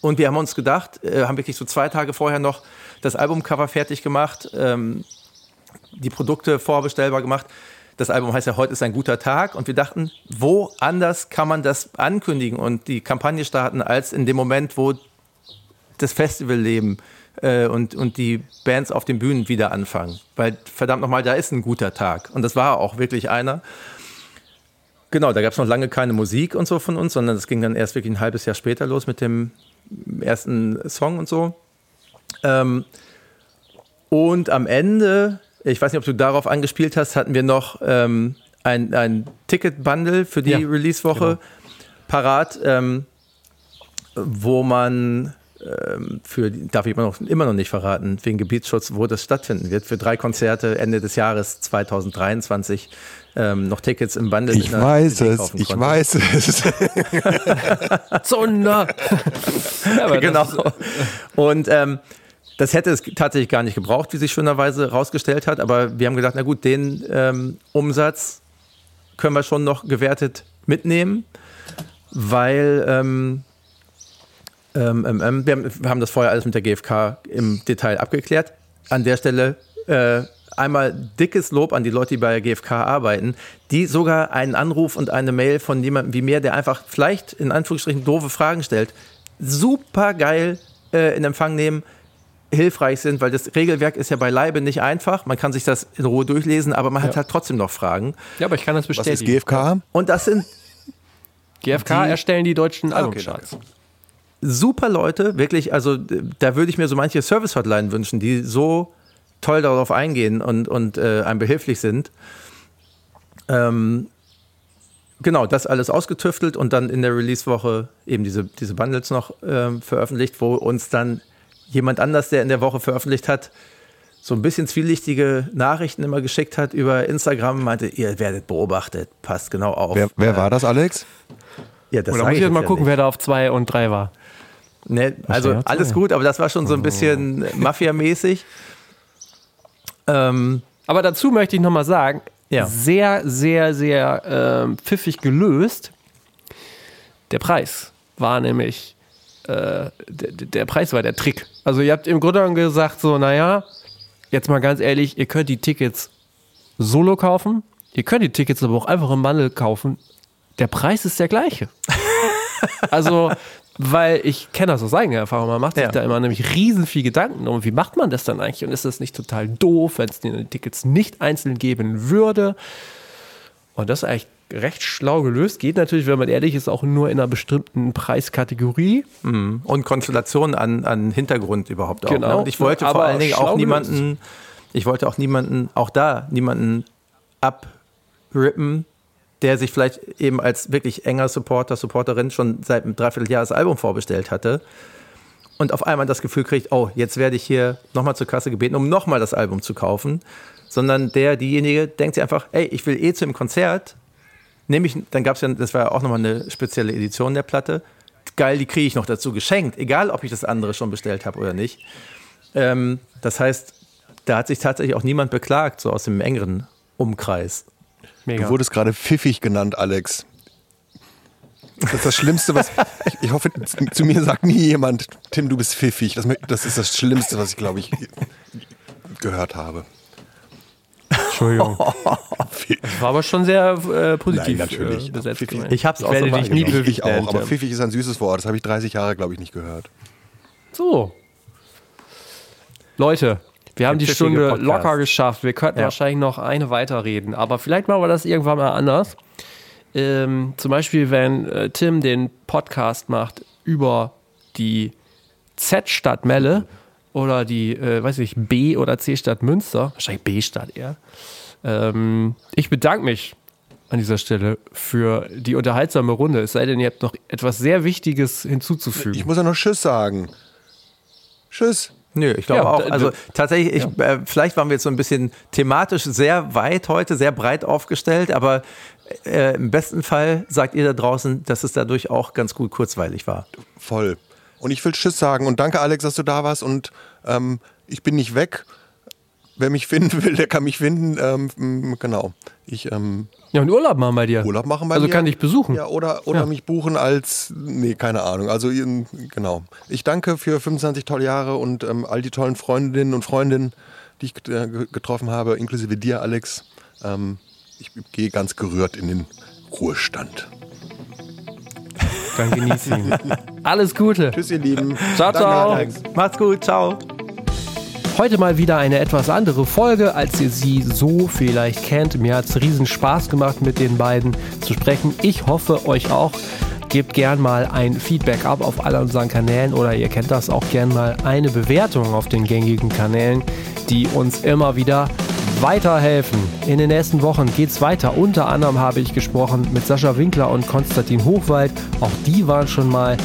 Und wir haben uns gedacht, äh, haben wirklich so zwei Tage vorher noch das Albumcover fertig gemacht, ähm, die Produkte vorbestellbar gemacht. Das Album heißt ja, heute ist ein guter Tag. Und wir dachten, wo anders kann man das ankündigen und die Kampagne starten, als in dem Moment, wo das Festivalleben äh, und, und die Bands auf den Bühnen wieder anfangen. Weil verdammt nochmal, da ist ein guter Tag. Und das war auch wirklich einer. Genau, da gab es noch lange keine Musik und so von uns, sondern es ging dann erst wirklich ein halbes Jahr später los mit dem ersten Song und so. Ähm, und am Ende ich weiß nicht, ob du darauf angespielt hast, hatten wir noch ähm, ein, ein Ticket-Bundle für die ja, Release-Woche genau. parat, ähm, wo man ähm, für, darf ich immer noch, immer noch nicht verraten, wegen Gebietsschutz, wo das stattfinden wird, für drei Konzerte Ende des Jahres 2023 ähm, noch Tickets im Bundle. Ich weiß es, ich konnte. weiß es. <laughs> Zunder! <laughs> ja, genau. Und ähm, das hätte es tatsächlich gar nicht gebraucht, wie sich schönerweise herausgestellt hat. Aber wir haben gedacht, na gut, den ähm, Umsatz können wir schon noch gewertet mitnehmen, weil ähm, ähm, ähm, ähm wir, haben, wir, haben, das vorher alles mit der GfK im Detail abgeklärt. An der Stelle äh, einmal dickes Lob an die Leute, die bei der GfK arbeiten, die sogar einen Anruf und eine Mail von jemandem wie mir, der einfach vielleicht in Anführungsstrichen doofe Fragen stellt, super geil äh, in Empfang nehmen hilfreich sind, weil das Regelwerk ist ja beileibe nicht einfach. Man kann sich das in Ruhe durchlesen, aber man ja. hat halt trotzdem noch Fragen. Ja, aber ich kann das bestätigen. Was ist GfK? Und das sind GfK die, erstellen die deutschen Albumcharts. Okay, Super Leute, wirklich, also da würde ich mir so manche Service-Hotline wünschen, die so toll darauf eingehen und, und äh, einem behilflich sind. Ähm, genau, das alles ausgetüftelt und dann in der Release-Woche eben diese, diese Bundles noch äh, veröffentlicht, wo uns dann jemand anders, der in der Woche veröffentlicht hat, so ein bisschen zwielichtige Nachrichten immer geschickt hat über Instagram, meinte, ihr werdet beobachtet, passt genau auf. Wer, wer war das, Alex? Ja, das Oder muss ich jetzt mal gucken, nicht. wer da auf zwei und drei war. Ne, also alles gut, aber das war schon so ein bisschen oh. Mafia-mäßig. <laughs> Ähm, aber dazu möchte ich nochmal sagen, ja. sehr, sehr, sehr ähm, pfiffig gelöst. Der Preis war nämlich äh, der, der, Preis war der Trick. Also ihr habt im Grunde genommen gesagt, so, naja, jetzt mal ganz ehrlich, ihr könnt die Tickets solo kaufen, ihr könnt die Tickets aber auch einfach im Bundle kaufen. Der Preis ist der gleiche. <laughs> also, weil ich kenne das aus eigener Erfahrung, man macht sich ja. da immer nämlich riesen viel Gedanken um, wie macht man das dann eigentlich und ist das nicht total doof, wenn es die Tickets nicht einzeln geben würde? Und das ist eigentlich recht schlau gelöst. Geht natürlich, wenn man ehrlich ist, auch nur in einer bestimmten Preiskategorie. Mhm. Und Konstellation an, an Hintergrund überhaupt auch. Genau. Ne? Und ich wollte vor allen Dingen auch niemanden, gelöst. ich wollte auch niemanden, auch da niemanden abrippen, der sich vielleicht eben als wirklich enger Supporter, Supporterin schon seit einem Dreivierteljahr das Album vorbestellt hatte und auf einmal das Gefühl kriegt, oh, jetzt werde ich hier nochmal zur Kasse gebeten, um nochmal das Album zu kaufen. Sondern der, diejenige denkt sich einfach, ey, ich will eh zu dem Konzert, Nämlich, dann gab es ja, das war ja auch nochmal eine spezielle Edition der Platte. Geil, die kriege ich noch dazu geschenkt, egal ob ich das andere schon bestellt habe oder nicht. Ähm, das heißt, da hat sich tatsächlich auch niemand beklagt, so aus dem engeren Umkreis. Mega. Du wurdest gerade pfiffig genannt, Alex. Das ist das Schlimmste, was. <laughs> ich, ich, hoffe, zu mir sagt nie jemand, Tim, du bist pfiffig. Das, das ist das Schlimmste, was ich, glaube ich, gehört habe. Entschuldigung. Das war aber schon sehr äh, positiv Nein, natürlich. Äh, besetzt. Ich hab's auch werde dich nie ich, ich auch, aber pfiffig ist ein süßes Wort. Das habe ich 30 Jahre, glaube ich, nicht gehört. So. Leute, wir haben die Stunde Podcast. locker geschafft. Wir könnten ja. wahrscheinlich noch eine weiterreden, aber vielleicht machen wir das irgendwann mal anders. Ähm, zum Beispiel, wenn äh, Tim den Podcast macht über die Z-Stadt Melle oder die, äh, weiß ich, B- oder C-Stadt Münster, wahrscheinlich B-Stadt eher. Ähm, ich bedanke mich an dieser Stelle für die unterhaltsame Runde. Es sei denn, ihr habt noch etwas sehr Wichtiges hinzuzufügen. Ich muss ja noch Tschüss sagen. Tschüss. Nö, ich glaube ja, auch. Also tatsächlich, ich, ja. äh, vielleicht waren wir jetzt so ein bisschen thematisch sehr weit heute, sehr breit aufgestellt, aber äh, im besten Fall sagt ihr da draußen, dass es dadurch auch ganz gut kurzweilig war. Voll. Und ich will Tschüss sagen und danke, Alex, dass du da warst. Und ähm, ich bin nicht weg. Wer mich finden will, der kann mich finden. Ähm, genau. Ich, ähm, ja, und Urlaub machen bei dir. Urlaub machen bei also mir. Also kann ich besuchen. Ja, oder, oder ja. mich buchen als, nee, keine Ahnung. Also, genau. Ich danke für 25 tolle Jahre und ähm, all die tollen Freundinnen und Freundinnen, die ich äh, getroffen habe, inklusive dir, Alex. Ähm, ich gehe ganz gerührt in den Ruhestand. Dann genieß ihn. <laughs> Alles Gute. Tschüss, ihr Lieben. Ciao, ciao. Macht's gut. Ciao. Heute mal wieder eine etwas andere Folge, als ihr sie so vielleicht kennt. Mir hat es riesen Spaß gemacht, mit den beiden zu sprechen. Ich hoffe, euch auch. Gebt gern mal ein Feedback ab auf all unseren Kanälen oder ihr kennt das auch gern mal eine Bewertung auf den gängigen Kanälen, die uns immer wieder weiterhelfen. In den nächsten Wochen geht es weiter. Unter anderem habe ich gesprochen mit Sascha Winkler und Konstantin Hochwald. Auch die waren schon mal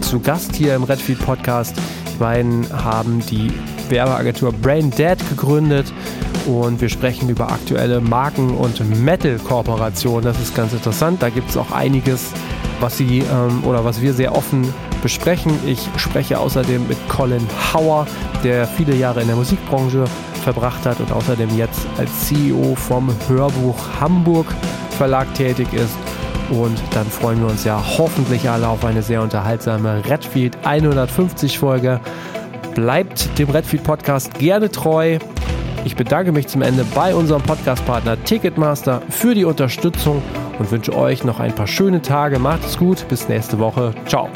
zu Gast hier im Redfeed Podcast. Die beiden haben die Werbeagentur Brain Dead gegründet und wir sprechen über aktuelle Marken- und Metal-Kooperationen. Das ist ganz interessant. Da gibt es auch einiges, was sie ähm, oder was wir sehr offen besprechen. Ich spreche außerdem mit Colin Hauer, der viele Jahre in der Musikbranche verbracht hat und außerdem jetzt als CEO vom Hörbuch Hamburg Verlag tätig ist. Und dann freuen wir uns ja hoffentlich alle auf eine sehr unterhaltsame Redfield 150 Folge. Bleibt dem Redfield Podcast gerne treu. Ich bedanke mich zum Ende bei unserem Podcastpartner Ticketmaster für die Unterstützung und wünsche euch noch ein paar schöne Tage. Macht es gut. Bis nächste Woche. Ciao.